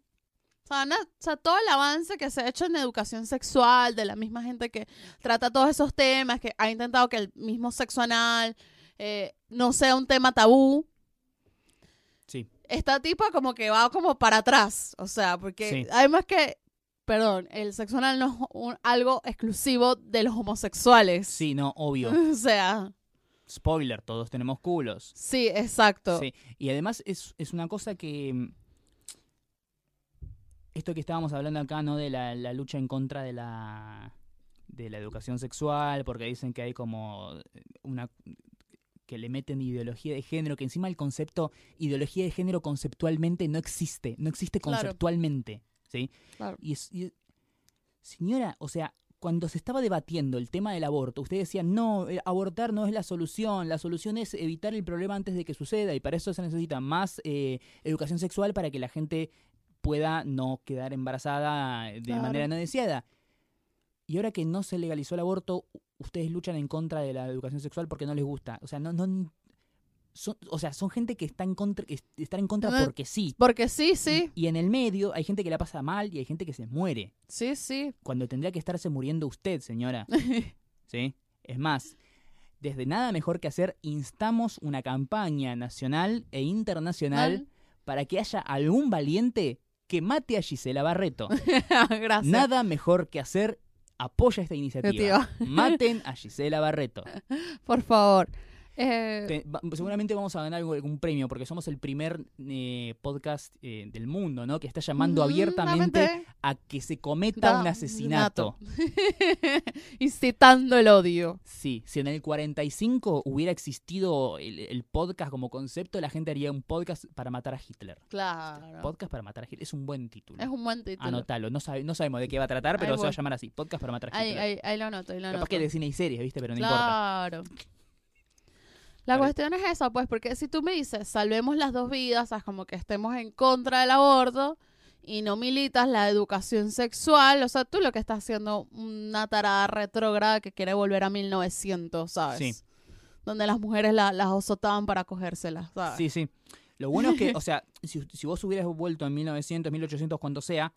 O sea, na- o sea, todo el avance que se ha hecho en educación sexual, de la misma gente que trata todos esos temas, que ha intentado que el mismo sexo anal eh, no sea un tema tabú. Sí. Esta tipa como que va como para atrás. O sea, porque Sí. además que, perdón, el sexo anal no es un- algo exclusivo de los homosexuales. Sí, no, obvio. O sea, Spoiler, todos tenemos culos. sí, exacto. Sí, y además es, es una cosa que... mm, Esto que estábamos hablando acá, ¿no? De la, la lucha en contra de la, de la educación sexual, porque dicen que hay como una... que le meten ideología de género, que encima el concepto ideología de género conceptualmente no existe, no existe Claro. conceptualmente, ¿sí? Claro. Y, es- y- señora, o sea, cuando se estaba debatiendo el tema del aborto, ustedes decían, no, eh, abortar no es la solución, la solución es evitar el problema antes de que suceda y para eso se necesita más eh, educación sexual para que la gente pueda no quedar embarazada de Claro. manera no deseada. Y ahora que no se legalizó el aborto, ustedes luchan en contra de la educación sexual porque no les gusta. O sea, no, no son, o sea, son gente que está en contra, que est- están en contra porque sí. Porque sí, sí, Y en el medio hay gente que la pasa mal y hay gente que se muere sí, sí. cuando tendría que estarse muriendo usted, señora. ¿Sí? Es más, desde nada mejor que hacer, instamos una campaña nacional e internacional Mal. para que haya algún valiente que mate a Gisela Barreto. Gracias. Nada mejor que hacer, apoya esta iniciativa. Maten a Gisela Barreto. Por favor. Eh, Te- va- seguramente vamos a ganar algún premio porque somos el primer eh, podcast eh, del mundo, ¿no? Que está llamando abiertamente a que se cometa da un asesinato. Incitando el odio. Sí, si en el 45 hubiera existido el, el podcast como concepto, la gente haría un podcast para matar a Hitler. Claro. Podcast para matar a Hitler. Es un buen título. Es un buen título. Anotalo. No, sabe- no sabemos de qué va a tratar, pero Ahí se va a llamar así. Podcast para matar a Hitler. ahí, ahí lo anoto, ahí lo Capaz anoto. que de cine y series, ¿viste? Pero no importa. claro. La cuestión es esa, pues, porque si tú me dices, salvemos las dos vidas, ¿sabes? como que estemos en contra del aborto y no militas la educación sexual, o sea, tú lo que estás haciendo una tarada retrógrada que quiere volver a 1900, ¿sabes? Sí. Donde las mujeres la- las azotaban para cogérselas, ¿sabes? Sí, sí. Lo bueno es que, o sea, si, si vos hubieras vuelto en 1900, 1800, cuando sea,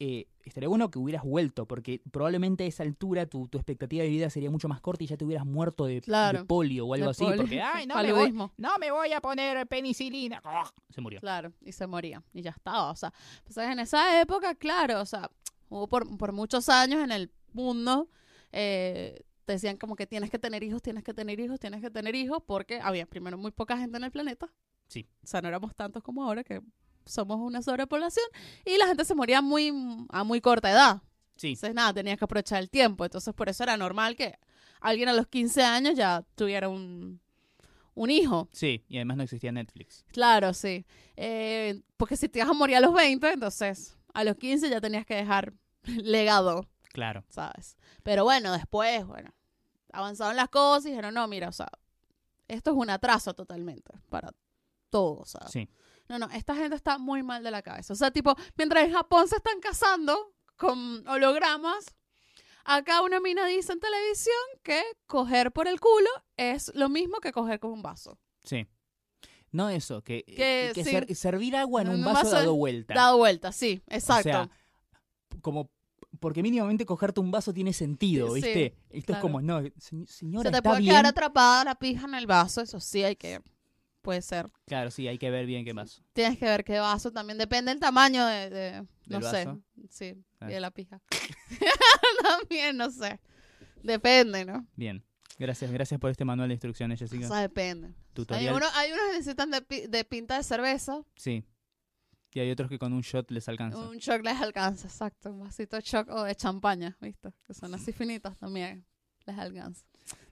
eh, estaría bueno que hubieras vuelto, porque probablemente a esa altura tu, tu expectativa de vida sería mucho más corta y ya te hubieras muerto de, Claro. de polio o algo De así. polio. Porque, ay, no me, voy, no me voy a poner penicilina. ¡Ah! Se murió. Claro, y se moría. Y ya estaba. O sea, pues en esa época, claro, o sea, hubo por, por muchos años en el mundo, eh, decían como que tienes que tener hijos, tienes que tener hijos, tienes que tener hijos, porque había primero muy poca gente en el planeta. Sí. O sea, no éramos tantos como ahora, que somos una sobrepoblación, y la gente se moría muy a muy corta edad. Sí, Entonces, nada, tenías que aprovechar el tiempo. Entonces, por eso era normal que alguien a los 15 años ya tuviera un, un hijo. sí. Y además no existía Netflix. Claro, sí. Eh, porque si te ibas a morir a los 20, entonces a los 15 ya tenías que dejar legado, Claro. ¿sabes? Pero bueno, después, bueno, avanzaron las cosas y dijeron, no, mira, o sea, esto es un atraso totalmente para todos, ¿sabes? Sí. No, no, esta gente está muy mal de la cabeza. O sea, tipo, mientras en Japón se están casando con hologramas, acá una mina dice en televisión que coger por el culo es lo mismo que coger con un vaso. Sí. No eso, que, Que que sí. ser- servir agua en un un vaso, vaso dado vuelta. Dado vuelta, sí, exacto. O sea, como porque mínimamente cogerte un vaso tiene sentido, Sí, ¿viste? Esto claro. es como, no, se- señora, se te está puede bien. quedar atrapada la pija en el vaso, eso sí hay que, puede ser. Claro, sí, hay que ver bien qué vaso. Tienes que ver qué vaso, también depende del tamaño de, de- no ¿Del sé, vaso? sí, Ah. y de la pija. también, no sé, depende, ¿no? Bien. Gracias, gracias por este manual de instrucciones, O Jessica. sea, depende. Hay, uno, hay unos que necesitan de, de pinta de cerveza, Sí. Y hay otros que con un shot les alcanza. un shock les alcanza, exacto, un vasito de shock o de champaña, ¿viste? Que son así finitos también, les alcanza.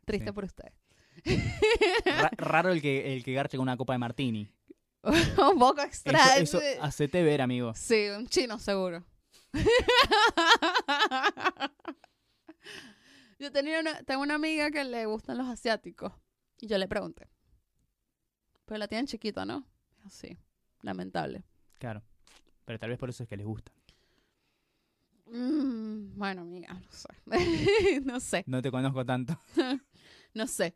Triste Sí. por ustedes. Ra- raro el que, el que garche con una copa de martini. un poco extraño. Eso, eso hacete ver, amigo. Sí, un chino seguro. yo tenía una, tengo una amiga que le gustan los asiáticos. Y yo le pregunté. Pero la tienen chiquita, ¿no? Sí, lamentable. Claro. Pero tal vez por eso es que les gusta. Mm, bueno, amiga, no sé. no sé, No te conozco tanto. no sé.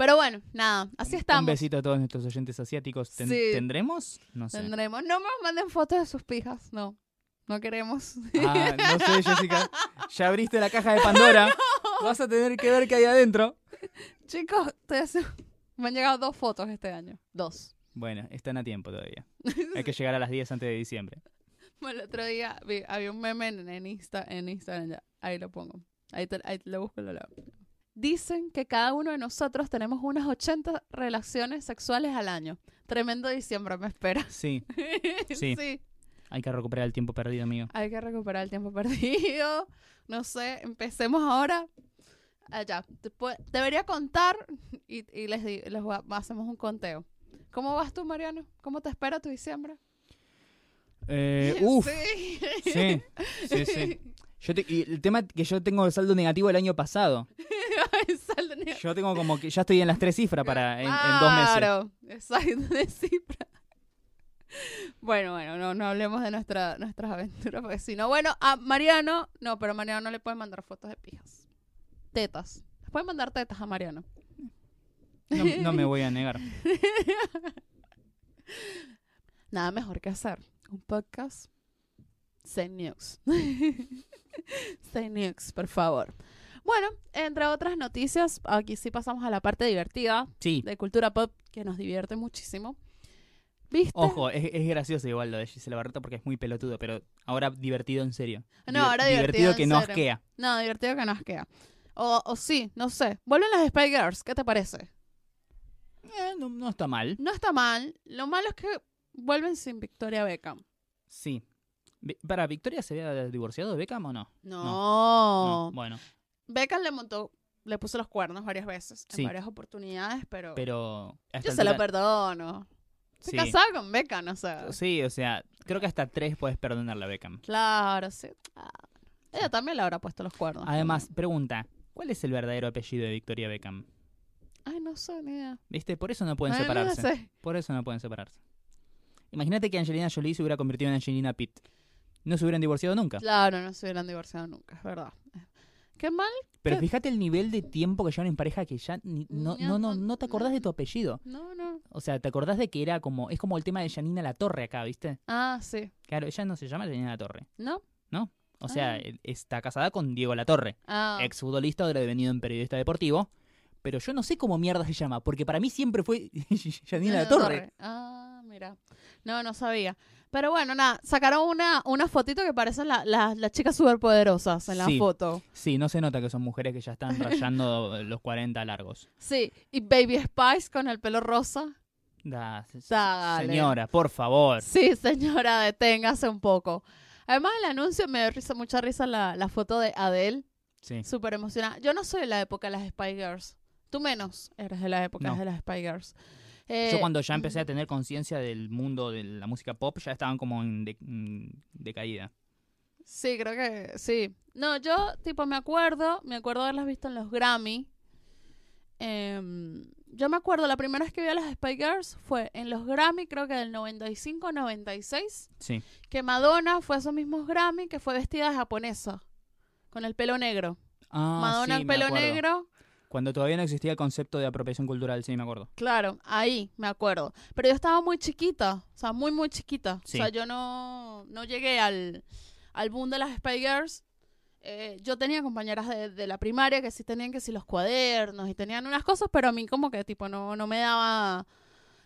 Pero bueno, nada, así Un estamos. besito a todos nuestros oyentes asiáticos. Ten- Sí. ¿Tendremos? No sé. Tendremos. No me manden fotos de sus pijas, no. No queremos. Ah, no sé, Jessica. Ya abriste la caja de Pandora. Vas a tener que ver qué hay adentro. Chicos, ustedes- me han llegado dos fotos este año. Dos. Bueno, están a tiempo todavía. Hay que llegar a las 10 antes de diciembre. Bueno, el otro día vi- había un meme en, en, Insta, en Instagram, ya, ahí lo pongo. Ahí, te, ahí lo busco y lo leo. Dicen que cada uno de nosotros tenemos unas 80 relaciones sexuales al año. Tremendo diciembre me espera. Sí, Sí. sí. hay que recuperar el tiempo perdido, amigo. Hay que recuperar el tiempo perdido. No sé, empecemos ahora. Allá. Después, debería contar y, y les, a- hacemos un conteo. ¿Cómo vas tú, Mariano? ¿Cómo te espera tu diciembre? Eh, uf, Sí. sí, sí, sí. Yo te- y el tema es que yo tengo saldo negativo el año pasado. Saldo negativo. Yo tengo como que ya estoy en las tres cifras para en, en dos meses. Claro, exacto, de cifra. Bueno, bueno, no, no hablemos de nuestra, nuestras aventuras, porque si no, bueno, a Mariano, no, pero a Mariano no le pueden mandar fotos de pijas. Tetas. Les pueden mandar tetas a Mariano. No, no me voy a negar. Nada mejor que hacer. Un podcast. Say News. Say News, por favor. Bueno, entre otras noticias, aquí sí pasamos a la parte divertida Sí, de cultura pop que nos divierte muchísimo. ¿Viste? ojo, es, es gracioso igual lo de Gisela Barreto porque es muy pelotudo, pero ahora divertido en serio. No, Diver- ahora divertido en que no serio. asquea. No, divertido que nos queda. O, o sí, no sé. Vuelven las Spy Girls, ¿qué te parece? Eh, no, no está mal. No está mal. Lo malo es que vuelven sin Victoria Beckham. Sí. ¿Para Victoria se había divorciado de Beckham o no? No. No, Bueno, Beckham le montó, le puso los cuernos varias veces, Sí. en varias oportunidades, pero, pero... yo se lo perdono. Se sí. casaba con Beckham, o sea. Sí, o sea, creo que hasta tres puedes perdonarle a Beckham. Claro, sí. Ah, ella también le habrá puesto los cuernos. Además, pregunta, ¿cuál es el verdadero apellido de Victoria Beckham? Ay, no sé, ni idea. ¿Viste? Por eso no pueden Ay, no separarse. sé. Por eso no pueden separarse. Imagínate que Angelina Jolie se hubiera convertido en Angelina Pitt. No se hubieran divorciado nunca. Claro, no se hubieran divorciado nunca, es verdad. Qué mal. Pero fíjate el nivel de tiempo que llevan en pareja que ya ni- no, no, no, no- no te acordás de tu apellido. No, no. O sea, te acordás de que era como, es como el tema de Janina La Torre acá, ¿viste? Ah, sí. Claro, ella no se llama Janina La Torre. ¿No? O sea, Ah. está casada con Diego La Torre, Ah. ex futbolista, ahora devenido en periodista deportivo. Pero yo no sé cómo mierda se llama, porque para mí siempre fue Janina La Torre. Ah, mira. No, no sabía. Pero bueno, nada, sacaron una, una fotito que parecen la- la- las chicas superpoderosas en la Sí. foto. Sí, no se nota que son mujeres que ya están rayando los 40 largos. Sí, y Baby Spice con el pelo rosa. Da, se- Dale. señora, por favor. Sí, señora, deténgase un poco. Además, el anuncio me dio risa, mucha risa la, la foto de Adele, Sí. súper emocionada. Yo no soy de la época de las Spy Girls. Tú menos eres de la época No. de las Spy Girls. Eh, Yo cuando ya empecé a tener conciencia del mundo de la música pop, ya estaban como en de- en decaída. Sí, creo que sí. No, yo, tipo, me acuerdo, me acuerdo haberlas visto en los Grammy. Em, yo me acuerdo, la primera vez que vi a las Spy Girls fue en los Grammy, creo que del 95-96, Sí. que Madonna fue a esos mismos Grammy, que fue vestida de japonesa, con el pelo negro. Ah, Madonna sí, el pelo negro, Cuando todavía no existía el concepto de apropiación cultural, sí, me acuerdo. claro, ahí me acuerdo. Pero yo estaba muy chiquita, o sea, muy, muy chiquita. Sí. O sea, yo no, no llegué al, al boom de las Spy Girls. Eh, yo tenía compañeras de, de la primaria que sí tenían que sí los cuadernos y tenían unas cosas, pero a mí como que tipo no, no me daba...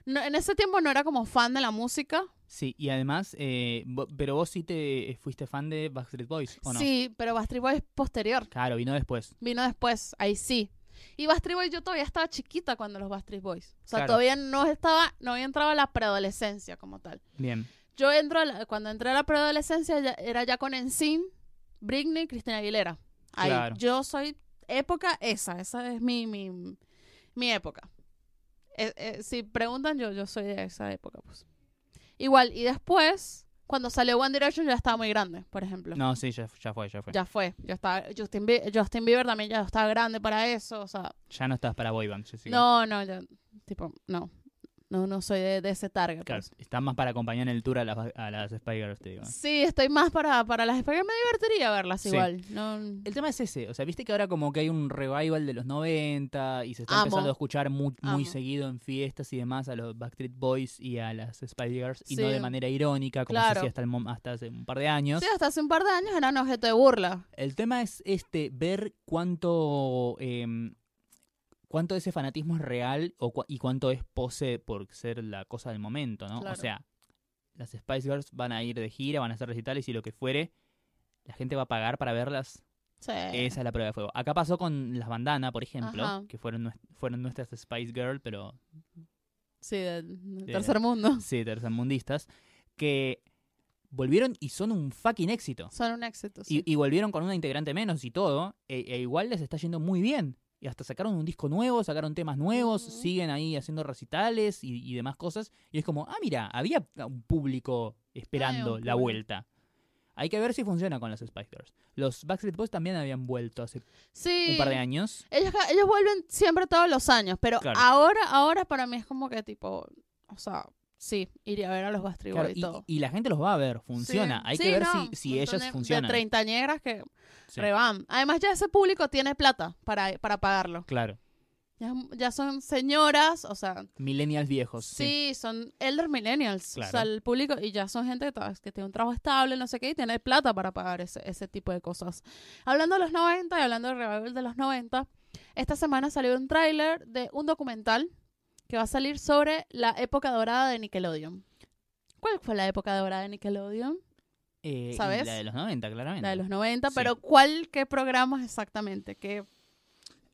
no- en ese tiempo no era como fan de la música. Sí, y además, eh, pero vos sí te fuiste fan de Backstreet Boys, ¿o no? Sí, pero Bastry Boy es posterior. Claro, vino después. Vino después, ahí sí. Y Bastry Boys yo todavía estaba chiquita cuando los Bastry Boys. O sea, Claro. todavía no estaba, no había entrado a la preadolescencia como tal. Bien. Yo entro a la- cuando entré a la preadolescencia ya- era ya con Ensign, Britney, Cristina Aguilera. Ahí. Claro. Yo soy época esa, esa es mi, mi, mi época. eh, eh, si preguntan, yo, yo soy de esa época, pues. Igual, y después, cuando salió One Direction, ya estaba muy grande, por ejemplo. No, sí, ya, ya fue, ya fue. Ya. Ya fue, ya estaba. Justin, Bie- Justin Bieber también ya estaba grande para eso, o sea. no estás para boyband, Jessica. No, no, ya, tipo, no. No, no soy de, de ese target. Claro, pues. estás más para acompañar en el tour a las, a las Spy Girls, te digo. Sí, estoy más para, para las Spider. Me divertiría verlas Sí. igual. No, El tema es ese, o sea, viste que ahora como que hay un revival de los 90 y se está Amo. empezando a escuchar muy, muy seguido en fiestas y demás a los Backstreet Boys y a las Spice Girls y no de manera irónica como se Claro. hacía hasta, el hasta hace un par de años. Sí, hasta hace un par de años eran objeto de burla. El tema es este, ver cuánto em, cuánto de ese fanatismo es real o y cuánto es pose por ser la cosa del momento, ¿no? O sea, las Spice Girls van a ir de gira, van a hacer recitales y lo que fuere, la gente va a pagar para verlas. Sí. Esa es la prueba de fuego. Acá pasó con las bandanas, por ejemplo, Ajá. que fueron, fueron nuestras Spice Girl, pero Sí, del, del De- tercer mundo. sí, tercermundistas, que volvieron y son un fucking éxito. Son un éxito. sí. Y, y volvieron con una integrante menos y todo, e, e igual les está yendo muy bien. Y hasta sacaron un disco nuevo, sacaron temas nuevos, siguen ahí haciendo recitales y, y demás cosas. Y es como, ah, mira, había un público esperando un la vuelta. Hay que ver si funciona con las Spice Girls. Los Backstreet Boys también habían vuelto hace Sí. un par de años. Ellos, ellos vuelven siempre todos los años, pero Claro. ahora, ahora para mí es como que tipo, o sea, sí, iría a ver a los Bastry Claro, y y, todo. y la gente los va a ver, funciona. Sí. Hay Sí, que ver no, si, si ellas de- funcionan. De treintañeras que Sí, revan. Además ya ese público tiene plata para, para pagarlo. Claro, Ya, ya son señoras, o sea, millennials viejos. Sí. sí, son elder millennials. O Claro. sea, el público, y ya son gente que tiene un trabajo estable, no sé qué, y tiene plata para pagar ese, ese tipo de cosas. Hablando de los 90 y hablando del revival de los 90, esta semana salió un tráiler de un documental que va a salir sobre la época dorada de Nickelodeon. ¿Cuál fue la época dorada de Nickelodeon? Eh, ¿Sabes? La de los 90, claramente. La de los 90, Sí. pero ¿cuál, qué programas exactamente? ¿Qué?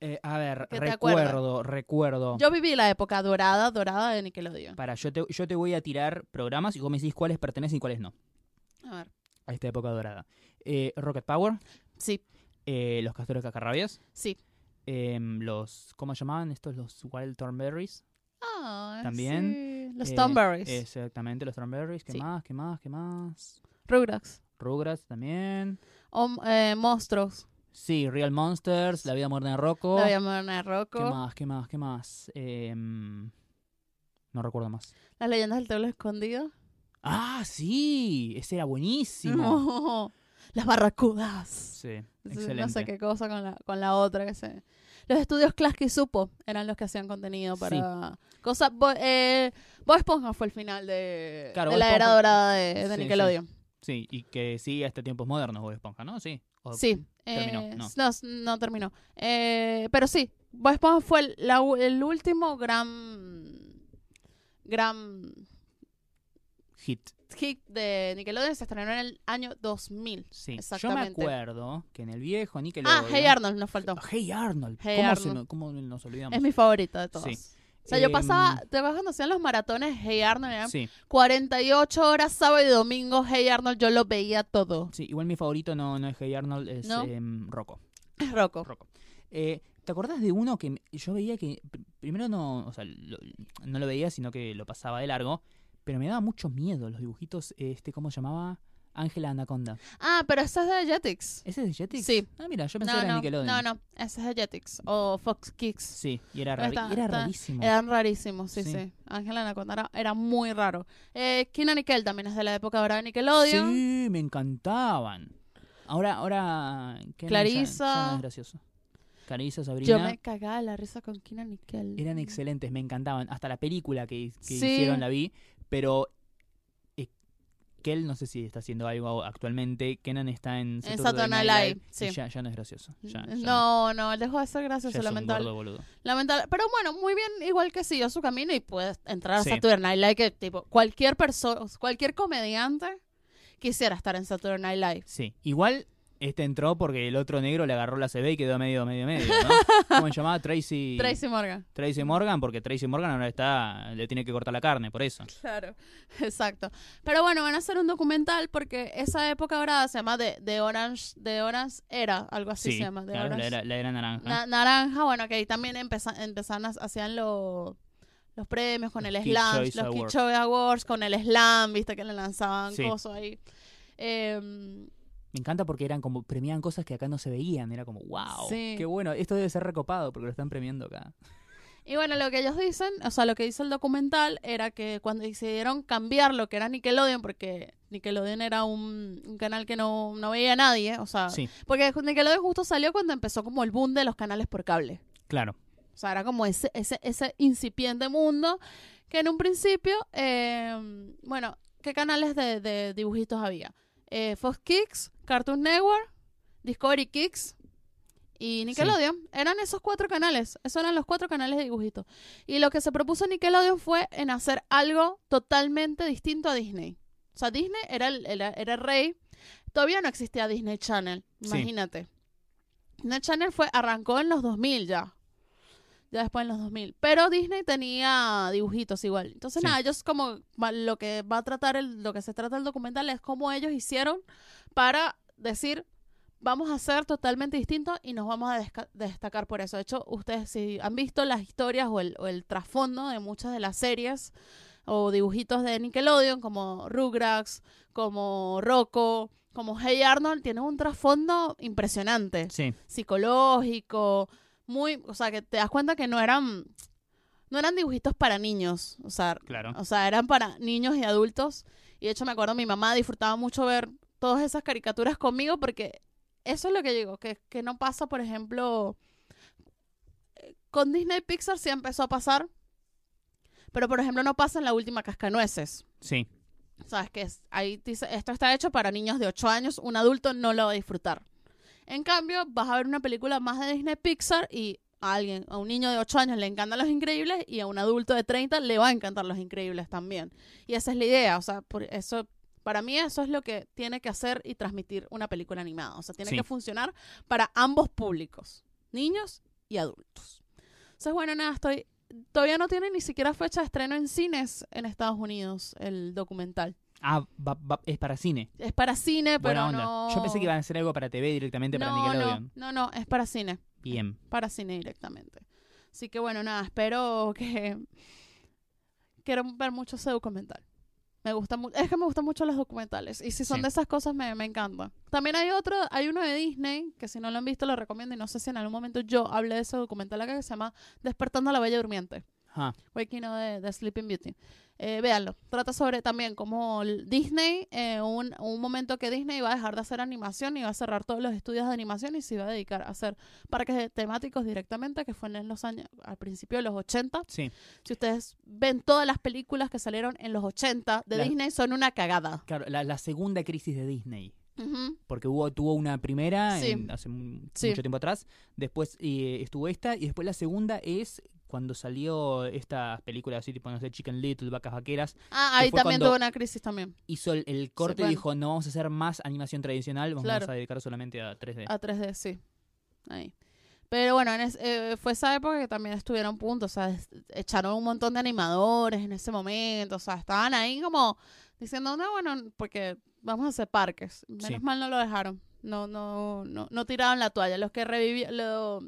Eh, a ver, recuerdo, recuerdo. Yo viví la época dorada, dorada de Nickelodeon. Para, yo te, yo te voy a tirar programas y vos me decís cuáles pertenecen y cuáles no A ver. a esta época dorada. Eh, Rocket Power, Sí, Los Castores Cacarrabias, sí. em, los, ¿cómo llamaban estos? Los Wild Thornberries. Ah, También, sí. Los Eh, Thornberries. Exactamente, los Thornberries. ¿Qué Sí. más? ¿Qué más? ¿Qué más? Rugrats. Rugrats también. O, eh, monstruos. Sí, Real Monsters, La Vida Moderna de Rocco. La vida moderna de Rocco. ¿Qué más? ¿Qué más? ¿Qué más? Em, no recuerdo más. Las leyendas del templo escondido. Ah, sí, ese era buenísimo. No. Las barracudas. Sí, No sé qué cosa con la, con la otra que se... Los estudios Klasky y Supo eran los que hacían contenido para cosas. Bo, eh, Bob Esponja fue el final de, Claro, de Bob la era dorada de, de Sí, sí. Nickelodeon. Sí, y que sigue hasta tiempos modernos Bob Esponja, ¿no? Sí. O- Sí. terminó, eh, no. no, no terminó. Eh, pero sí, Bob Esponja fue el, la el último gran. gran Hit. Hit de Nickelodeon. Se estrenó en el año 2000. Sí. Yo me Exactamente. acuerdo que en el viejo Nickelodeon. Ah, Hey Arnold nos faltó. Hey Arnold. Hey ¿Cómo, se nos olvidamos? Es mi favorita de todas. Sí. O sea, yo Em, pasaba, te vas cuando hacían los maratones Hey Arnold, eran Sí, 48 horas sábado y domingo Hey Arnold, yo lo veía todo. sí, igual mi favorito no, no es Hey Arnold, es ¿No? em, Rocco. Es Rocco. Rocco. Eh, ¿Te acordás de uno que yo veía que pr- primero no, o sea, lo- no lo veía, sino que lo pasaba de largo, pero me daba mucho miedo los dibujitos, este, ¿cómo se llamaba? Ángela Anaconda. Ah, pero ese es de Jetix. ¿Ese es de Jetix? Sí. Ah, mira, yo pensé No, que era no, Nickelodeon. no, no, ese es de Jetix o Fox Kicks. Sí, y era, rari- está- era está- rarísimo. Eran rarísimos, sí, Sí. sí. Ángela Anaconda era, era muy raro. Eh, Kina Nickel también es de la época ahora de Nickelodeon. Sí, me encantaban. Ahora, ahora. Clarisa. es gracioso. Clarisa, Sabrina. Yo me cagaba la risa con Kina Nickel. Eran excelentes, me encantaban. Hasta la película que, que Sí. hicieron la vi. Pero. eh, Kel, no sé si está haciendo algo actualmente. Kenan está en Saturday Night Live, y sí. Ya, ya no es gracioso. Ya, ya no, no, él dejó de ser ya gracioso, es un lamentable. gordo boludo. Lamentable. Pero bueno, muy bien, igual que siguió su camino y puede entrar a Sí. Saturday Night Live. Que, tipo, cualquier persona, cualquier comediante quisiera estar en Saturday Night Live. Sí, igual este entró porque el otro negro le agarró la CB y quedó medio, medio, medio, ¿no? ¿Cómo se llamaba? Tracy... Tracy Morgan. Tracy Morgan, porque Tracy Morgan ahora está, le tiene que cortar la carne, por eso. Claro, exacto. Pero bueno, van a hacer un documental porque esa época dorada se llama de, de Orange, de Orange Era, algo así sí, se llama. De claro, la era, la era naranja. Na- naranja, bueno, que ahí también empeza- empezaron, a- hacían los los premios, con Los el slam, los Kid Awards. Choice Awards, con el slam, viste que le lanzaban Sí. cosas ahí. Em, Me encanta porque eran como, premiaban cosas que acá no se veían. Era como, wow, Sí. qué bueno. Esto debe ser recopado porque lo están premiando acá. Y bueno, lo que ellos dicen, o sea, lo que dice el documental era que cuando decidieron cambiar lo que era Nickelodeon, porque Nickelodeon era un, un canal que no, no veía a nadie, o sea, Sí, porque Nickelodeon justo salió cuando empezó como el boom de los canales por cable. claro. O sea, era como ese, ese, ese incipiente mundo que en un principio, eh, bueno, ¿qué canales de, de dibujitos había? Eh, Fox Kicks, Cartoon Network, Discovery Kicks y Nickelodeon. Eran esos cuatro canales. Esos eran los cuatro canales de dibujitos. Y lo que se propuso Nickelodeon fue en hacer algo totalmente distinto a Disney. O sea, Disney era el, era, era el rey. Todavía no existía Disney Channel, Sí. imagínate. Disney Channel fue, arrancó en los 2000 ya. Ya después en los 2000. Pero Disney tenía dibujitos igual. Entonces, Sí. nada, ellos como lo que va a tratar, el, lo que se trata el documental es cómo ellos hicieron para decir, vamos a ser totalmente distintos y nos vamos a destacar por eso. De hecho, ustedes si han visto las historias o el, o el trasfondo de muchas de las series o dibujitos de Nickelodeon, como Rugrats, como Rocco, como Hey Arnold, tienen un trasfondo impresionante Sí, psicológico, muy, o sea, que te das cuenta que no eran no eran dibujitos para niños, o sea, claro. o sea, eran para niños y adultos. Y de hecho me acuerdo mi mamá disfrutaba mucho ver todas esas caricaturas conmigo porque eso es lo que digo, que, que no pasa, por ejemplo, eh, con Disney Pixar sí empezó a pasar, pero por ejemplo no pasa en la última Cascanueces. Sí, Sabes que es, ahí dice, esto está hecho para niños de 8 años, un adulto no lo va a disfrutar. En cambio, vas a ver una película más de Disney Pixar y a alguien, a un niño de 8 años le encantan los increíbles y a un adulto de 30 le va a encantar los increíbles también. Y esa es la idea, o sea, por eso para mí eso es lo que tiene que hacer y transmitir una película animada, o sea, tiene Sí. que funcionar para ambos públicos, niños y adultos. Entonces, bueno, nada, estoy todavía no tiene ni siquiera fecha de estreno en cines en Estados Unidos el documental. Ah, va- va- es para cine. Es para cine, pero Buena onda. no. Yo pensé que iban a hacer algo para TV directamente para no, Nickelodeon. no, no, no, es para cine. Bien. Para cine directamente. Así que bueno, nada, espero que. Quiero ver mucho ese documental. Me gusta mu- es que me gustan mucho los documentales. Y si son Sí. de esas cosas, me, me encanta. También hay otro, hay uno de Disney, que si no lo han visto, lo recomiendo. Y no sé si en algún momento yo hablé de ese documental acá que se llama Despertando a la Bella Durmiente. Ah, Waking Up de, de Sleeping Beauty. Eh, véanlo. Trata sobre también como Disney, eh, un, un momento que Disney iba a dejar de hacer animación y iba a cerrar todos los estudios de animación y se iba a dedicar a hacer parques temáticos directamente, que fue en los años, al principio de los 80. sí. Si ustedes ven todas las películas que salieron en los 80 de La- Disney, son una cagada. Claro, la, la segunda crisis de Disney. Porque hubo, tuvo una primera Sí. en- hace Sí. mucho tiempo atrás. Después eh, estuvo esta. Y después la segunda es cuando salió estas películas así, tipo, no sé, Chicken Little, Vacas Vaqueras. Ah, ahí también tuvo una crisis también. Hizo el, el corte y dijo: No vamos a hacer más animación tradicional, vamos Claro. a dedicar solamente a 3D. A 3D, sí. Ahí. Pero bueno, en es- eh, fue esa época que también estuvieron puntos, o sea, echaron un montón de animadores en ese momento, o sea, estaban ahí como diciendo, no, bueno, porque vamos a hacer parques. Menos Sí. mal no lo dejaron, no, no, no, no tiraron la toalla. Los que revivió, lo,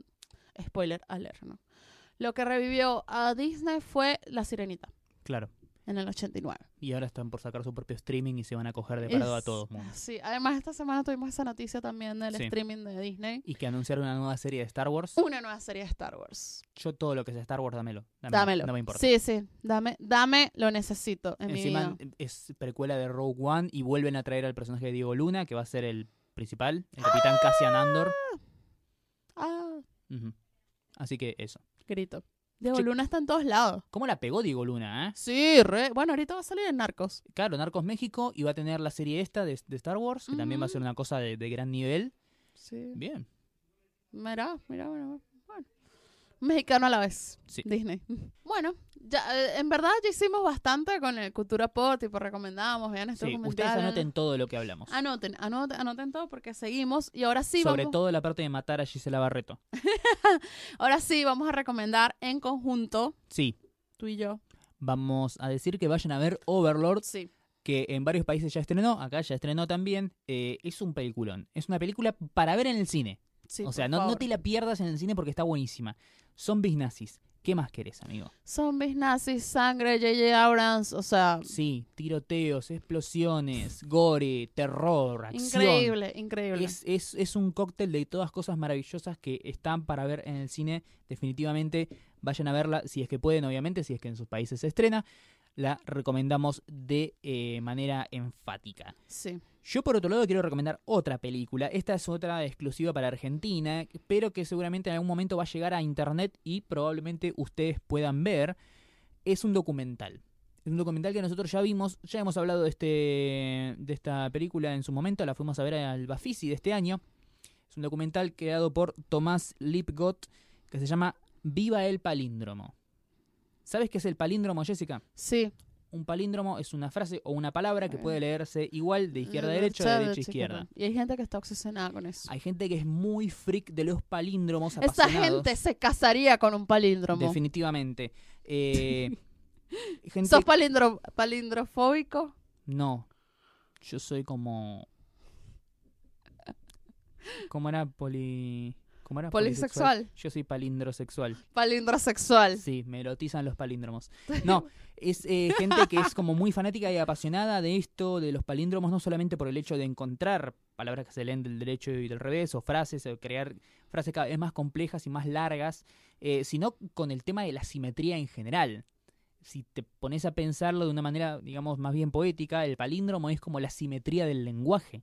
spoiler alert, ¿no? Lo que revivió a Disney fue La Sirenita, Claro. en el 89. Y ahora están por sacar su propio streaming y se van a coger de parado a todos. Sí, además esta semana tuvimos esa noticia también del Sí. streaming de Disney. Y que anunciaron una nueva serie de Star Wars. Una nueva serie de Star Wars. Yo todo lo que sea Star Wars, dámelo. Dámelo. Dámelo. No me importa. Sí, sí, dame, dame, lo necesito en Encima mi vida. es precuela de Rogue One y vuelven a traer al personaje de Diego Luna, que va a ser el principal, el capitán Cassian Andor. Ah, Ujú. Así que eso. Grito. Diego Che- Luna está en todos lados. ¿Cómo la pegó Diego Luna, eh? Sí, re. Bueno, ahorita va a salir en Narcos. Claro, Narcos México y va a tener la serie esta de, de Star Wars, que también va a Ujú. ser una cosa de, de gran nivel. Sí. Bien. Mira, bueno, bueno. Mexicano a la vez. Sí. Disney. Bueno, ya, eh, en verdad ya hicimos bastante con el Cultura Pop, tipo recomendamos, vean este Sí, ustedes anoten todo lo que hablamos. Anoten, anoten, anoten todo porque seguimos. Y ahora sí, Sobre vamos, todo la parte de matar a Gisela Barreto. ahora sí vamos a recomendar en conjunto, Sí, tú y yo. vamos a decir que vayan a ver Overlord, Sí. que en varios países ya estrenó, acá ya estrenó también. Eh, es un peliculón. Es una película para ver en el cine. Sí o sea, no, no te la pierdas en el cine porque está buenísima. Zombies nazis. ¿Qué más querés, amigo? Zombies, nazis, sangre, J.J. Abrams, o sea, Sí, tiroteos, explosiones, gore, terror, acción. increíble, increíble. Es, es, es un cóctel de todas cosas maravillosas que están para ver en el cine. Definitivamente vayan a verla si es que pueden, obviamente, si es que en sus países se estrena. La recomendamos de eh, manera enfática. Sí. Yo por otro lado quiero recomendar otra película. Esta es otra exclusiva para Argentina, pero que seguramente en algún momento va a llegar a internet y probablemente ustedes puedan ver. Es un documental. Es un documental que nosotros ya vimos, ya hemos hablado de, este, de esta película en su momento, la fuimos a ver al Bafisi de este año. Es un documental creado por Tomás Lipgott que se llama Viva el Palíndromo. ¿Sabes qué es el palíndromo, Jessica? Sí. Un palíndromo es una frase o una palabra que puede leerse igual de izquierda a derecha o de derecha a izquierda. Y hay gente que está obsesionada con eso. Hay gente que es muy freak de los palíndromos Esa gente se casaría con un palíndromo. Definitivamente. Eh, gente... ¿Sos palindro palindrofóbico? No. Yo soy como... ¿Cómo era? Poli... ¿Cómo era? Polisexual. Yo soy palindrosexual. Palindrosexual. Sí, me erotizan los palíndromos. No, es eh, gente que es como muy fanática y apasionada de esto, de los palíndromos, no solamente por el hecho de encontrar palabras que se leen del derecho y del revés, o frases, o crear frases cada vez más complejas y más largas, eh, sino con el tema de la simetría en general. Si te pones a pensarlo de una manera, digamos, más bien poética, el palíndromo es como la simetría del lenguaje.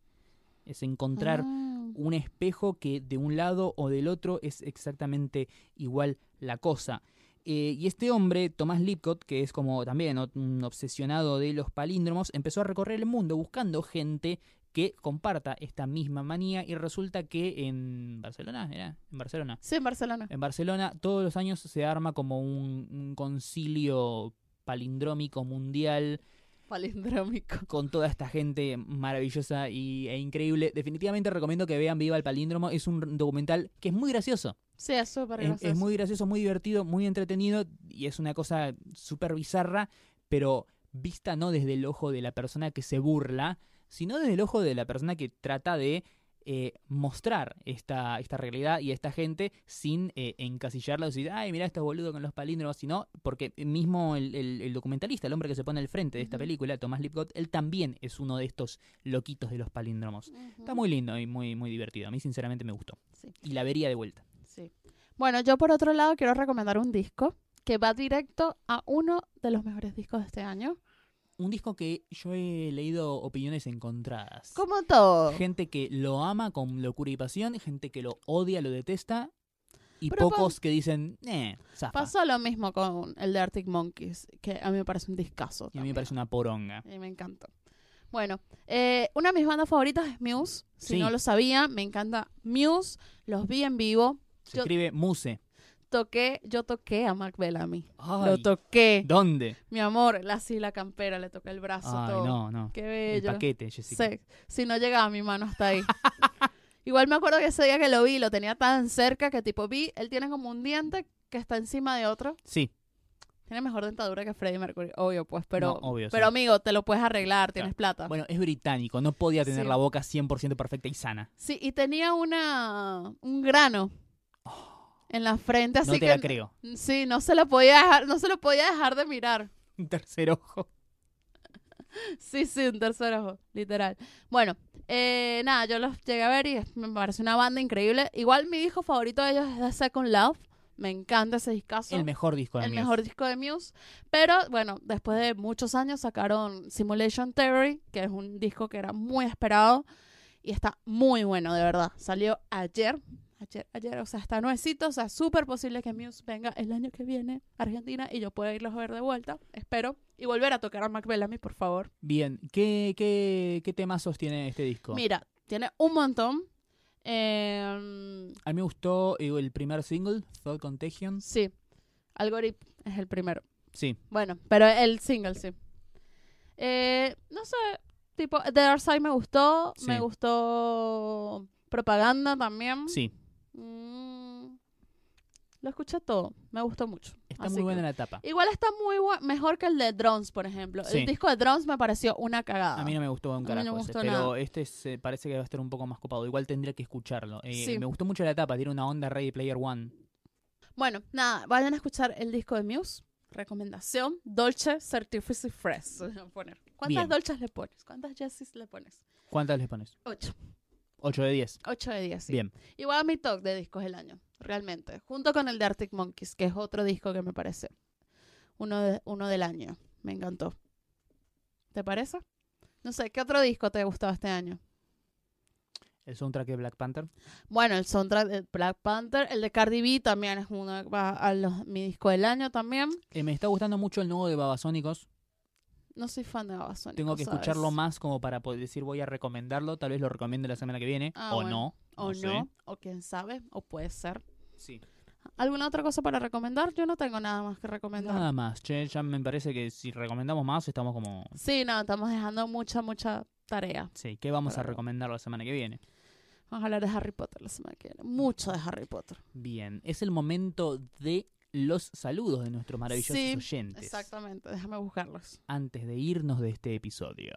Es encontrar Ah. Un espejo que de un lado o del otro es exactamente igual la cosa. Eh, y este hombre, Tomás Lipcott, que es como también un obsesionado de los palíndromos, empezó a recorrer el mundo buscando gente que comparta esta misma manía y resulta que en Barcelona, ¿era? En Barcelona. Sí, en Barcelona. En Barcelona todos los años se arma como un, un concilio palindrómico mundial Palindrómico. con toda esta gente maravillosa y, e increíble. Definitivamente recomiendo que vean Viva el Palíndromo. Es un documental que es muy gracioso. Sí, es súper Es, gracioso. es muy gracioso, muy divertido, muy entretenido y es una cosa súper bizarra, pero vista no desde el ojo de la persona que se burla, sino desde el ojo de la persona que trata de eh, mostrar esta, esta realidad y a esta gente sin eh, encasillarla y decir, ay, mira estos boludo con los palíndromos, sino porque mismo el, el- el documentalista, el hombre que se pone al frente de esta película, Tomás Lipgott, él también es uno de estos loquitos de los palíndromos. Está muy lindo y muy, muy divertido. A mí sinceramente me gustó. Sí. Y la vería de vuelta. Sí. Bueno, yo por otro lado quiero recomendar un disco que va directo a uno de los mejores discos de este año. Un disco que yo he leído opiniones encontradas. Como todo. Gente que lo ama con locura y pasión, gente que lo odia, lo detesta, y Pero pocos que dicen, eh, zafa. Pasó lo mismo con el de Arctic Monkeys, que a mí me parece un discazo. Y a mí me parece una poronga. Y me encantó. Bueno, eh, una de mis bandas favoritas es Muse. Si Sí. no lo sabía, me encanta Muse. Los vi en vivo. Se Yo- escribe Muse. Toqué, yo toqué a Mark Bellamy. Ay, Lo toqué. ¿Dónde? Mi amor, la así la campera, le toqué el brazo, Ay, todo. no, no. Qué El bello. paquete, Jessica. Sí, si no llegaba mi mano hasta ahí. Igual me acuerdo que ese día que lo vi, lo tenía tan cerca que tipo vi, él tiene como un diente que está encima de otro. Sí, Tiene mejor dentadura que Freddie Mercury, obvio pues, pero, No, obvio, pero sí. amigo, te lo puedes arreglar, tienes Claro. plata. bueno, es británico, no podía tener Sí. la boca 100% perfecta y sana. Sí, y tenía una un grano en la frente, así no te que la creo. sí, no se lo podía dejar, no se lo podía dejar de mirar. Un tercer ojo. Sí, sí, un tercer ojo, literal. Bueno, eh, nada, yo los llegué a ver y me parece una banda increíble. Igual mi disco favorito de ellos es The Second Love. Me encanta ese discazo. El mejor disco de el Muse. mejor disco de Muse. Pero bueno, después de muchos años sacaron Simulation Theory, que es un disco que era muy esperado y está muy bueno, de verdad. Salió ayer. Ayer, ayer, o sea, está nuevecito, o sea, súper posible que Muse venga el año que viene a Argentina y yo pueda irlos a ver de vuelta, espero. Y volver a tocar a Mac Bellamy, por favor. Bien, ¿qué, qué, qué temazos tiene este disco? Mira, tiene un montón. Eh, A mí me gustó eh, el primer single, Thought Contagion. sí, Algorithm es el primero. Sí, Bueno, pero el single sí. Eh, no sé, tipo, The Dark Side me gustó, Sí. me gustó Propaganda también. sí. Mm, lo escuché todo, me gustó mucho. Está Así muy buena que- la tapa. Igual está muy mejor que el de Drones, por ejemplo. Sí. El disco de Drones me pareció una cagada. A mí no me gustó un mí no carajo ese, gustó pero este se parece que va a estar un poco más copado. Igual tendría que escucharlo. Eh, Sí. Me gustó mucho la tapa, tiene una onda Ready Player One. Bueno, nada, vayan a escuchar el disco de Muse. Recomendación, Dolce Certificate Fresh. Poner. ¿Cuántas Bien. Dolces le pones? ¿Cuántas Jessies le pones? ¿Cuántas le pones? Ocho. 8 de 10. Ocho de diez, sí. Bien. Igual a mi top de discos del año, realmente. Junto con el de Arctic Monkeys, que es otro disco que me parece uno, de, uno del año. Me encantó. ¿Te parece? No sé, ¿qué otro disco te gustó este año? El soundtrack de Black Panther. Bueno, el soundtrack de Black Panther, el de Cardi B también es uno va a los- mi disco del año también. Eh, me está gustando mucho el nuevo de Babasónicos. No soy fan de Babasónicos, Tengo que ¿sabes? escucharlo más como para poder decir voy a recomendarlo. Tal vez lo recomiende la semana que viene. Ah, o bueno. no. O no, o quién sabe, o puede ser. Sí. ¿Alguna otra cosa para recomendar? Yo no tengo nada más que recomendar. Nada más. Che, ya me parece que si recomendamos más estamos como... Sí, no, estamos dejando mucha, mucha tarea. Sí, ¿qué vamos a recomendar la semana que viene? Vamos a hablar de Harry Potter la semana que viene. Mucho de Harry Potter. Bien, es el momento de los saludos de nuestros maravillosos Sí, oyentes. Exactamente, déjame buscarlos. Antes de irnos de este episodio.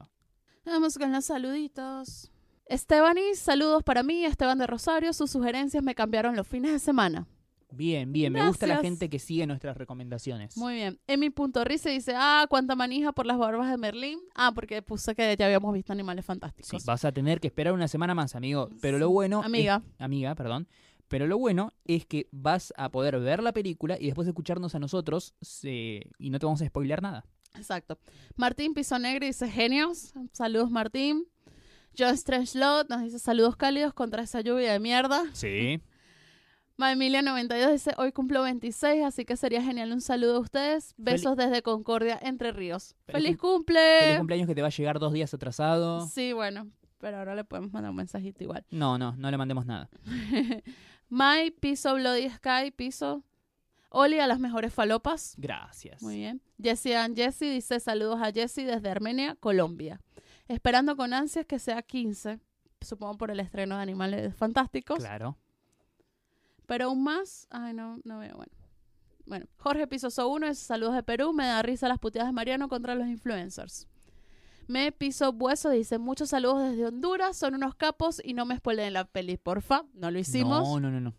Vamos con los saluditos. Estebanis, saludos para mí, Esteban de Rosario. Sus sugerencias me cambiaron los fines de semana. Bien, bien, me gusta la gente que sigue nuestras recomendaciones. Muy bien. Emi.rice dice, ah, cuánta manija por las barbas de Merlín. Ah, porque puse que ya habíamos visto Animales Sí, Fantásticos. vas a tener que esperar una semana más, amigo. Pero lo bueno. es- Amiga. amiga, perdón. Pero lo bueno es que vas a poder ver la película y después escucharnos a nosotros se- y no te vamos a spoilear nada. Exacto. Martín Piso Negro dice, genios. Saludos, Martín. John Strangelot nos dice, saludos cálidos contra esa lluvia de mierda. Sí. Maemilia92 dice, hoy cumplo 26, así que sería genial un saludo a ustedes. Besos desde Concordia, Entre Ríos. Feliz ¡Feliz cum- cumple! Feliz cumpleaños que te va a llegar dos días atrasado. Sí, bueno, pero ahora le podemos mandar un mensajito igual. No, no, no le mandemos nada. My, piso Bloody Sky, piso. Oli a las mejores falopas. Gracias. Muy bien. Jessie and Jessie dice saludos a Jessie desde Armenia, Colombia. Esperando con ansias que sea 15, supongo por el estreno de Animales Fantásticos. Claro. Pero aún más, ay no, no veo, bueno. Bueno, Jorge Pisoso 1 es saludos de Perú, me da risa las puteadas de Mariano contra los influencers. Me Piso Bueso dice muchos saludos desde Honduras, son unos capos y no me spoilen la peli, porfa, no lo hicimos. No, no, no, no.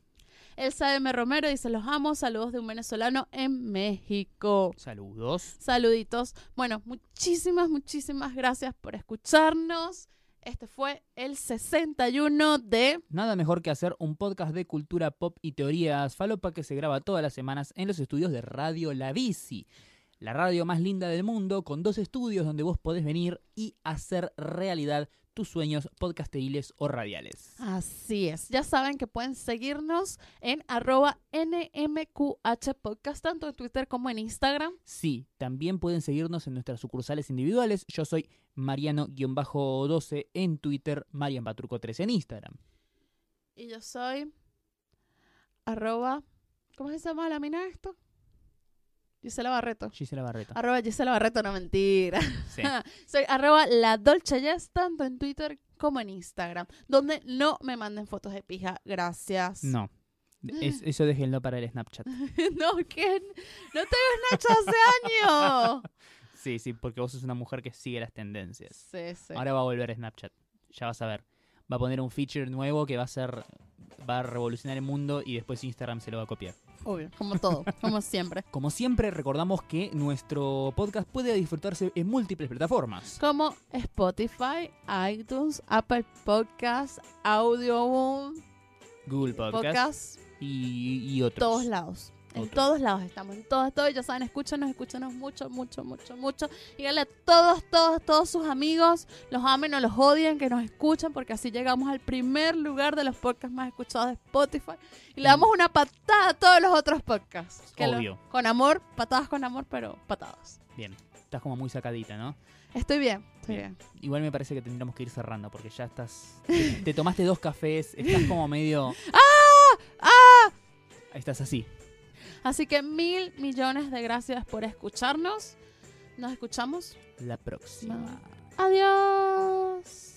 Elsa M. Romero dice los amo, saludos de un venezolano en México. Saludos. Saluditos. Bueno, muchísimas, muchísimas gracias por escucharnos. Este fue el 61 de... Nada mejor que hacer un podcast de cultura pop y teorías falopa que se graba todas las semanas en los estudios de Radio La Bici. La radio más linda del mundo, con dos estudios donde vos podés venir y hacer realidad tus sueños podcasteriles o radiales. Así es. Ya saben que pueden seguirnos en arroba NMQH Podcast, tanto en Twitter como en Instagram. Sí, también pueden seguirnos en nuestras sucursales individuales. Yo soy Mariano-12 en Twitter, Marian Patruco 13 en Instagram. Y yo soy arroba... ¿Cómo se llama la mina esto? Gisela Barreto. Gisela Barreto. Arroba Gisela Barreto, no mentira. Sí. Soy arroba la Dolce Jess, tanto en Twitter como en Instagram, donde no me manden fotos de pija. Gracias. No. Es- eso déjenlo para el Snapchat. no, ¿qué? No tengo Snapchat hace años. Sí, sí, porque vos sos una mujer que sigue las tendencias. Sí, sí. Ahora va a volver Snapchat. Ya vas a ver. Va a poner un feature nuevo que va a ser. Va a revolucionar el mundo y después Instagram se lo va a copiar. Obvio, como todo, como siempre. Como siempre, recordamos que nuestro podcast puede disfrutarse en múltiples plataformas. Como Spotify, iTunes, Apple Podcasts, Audio Google Podcast, Podcasts, y, y otros. todos lados. En todos lados estamos, en todos, todos, ya saben, escúchanos, escúchanos mucho, mucho, mucho, mucho. Díganle a todos, todos, todos sus amigos, los amen o los odien, que nos escuchan, porque así llegamos al primer lugar de los podcasts más escuchados de Spotify. Y le Mm. damos una patada a todos los otros podcasts. que lo- Obvio. con amor, patadas con amor, pero patadas. Bien. Estás como muy sacadita, ¿no? Estoy bien, estoy Bien. bien. Igual me parece que tendríamos que ir cerrando porque ya estás. Te, te tomaste dos cafés, estás como medio. ¡Ah! ¡Ah! Estás así. Así que mil millones de gracias por escucharnos. Nos escuchamos la próxima. Adiós.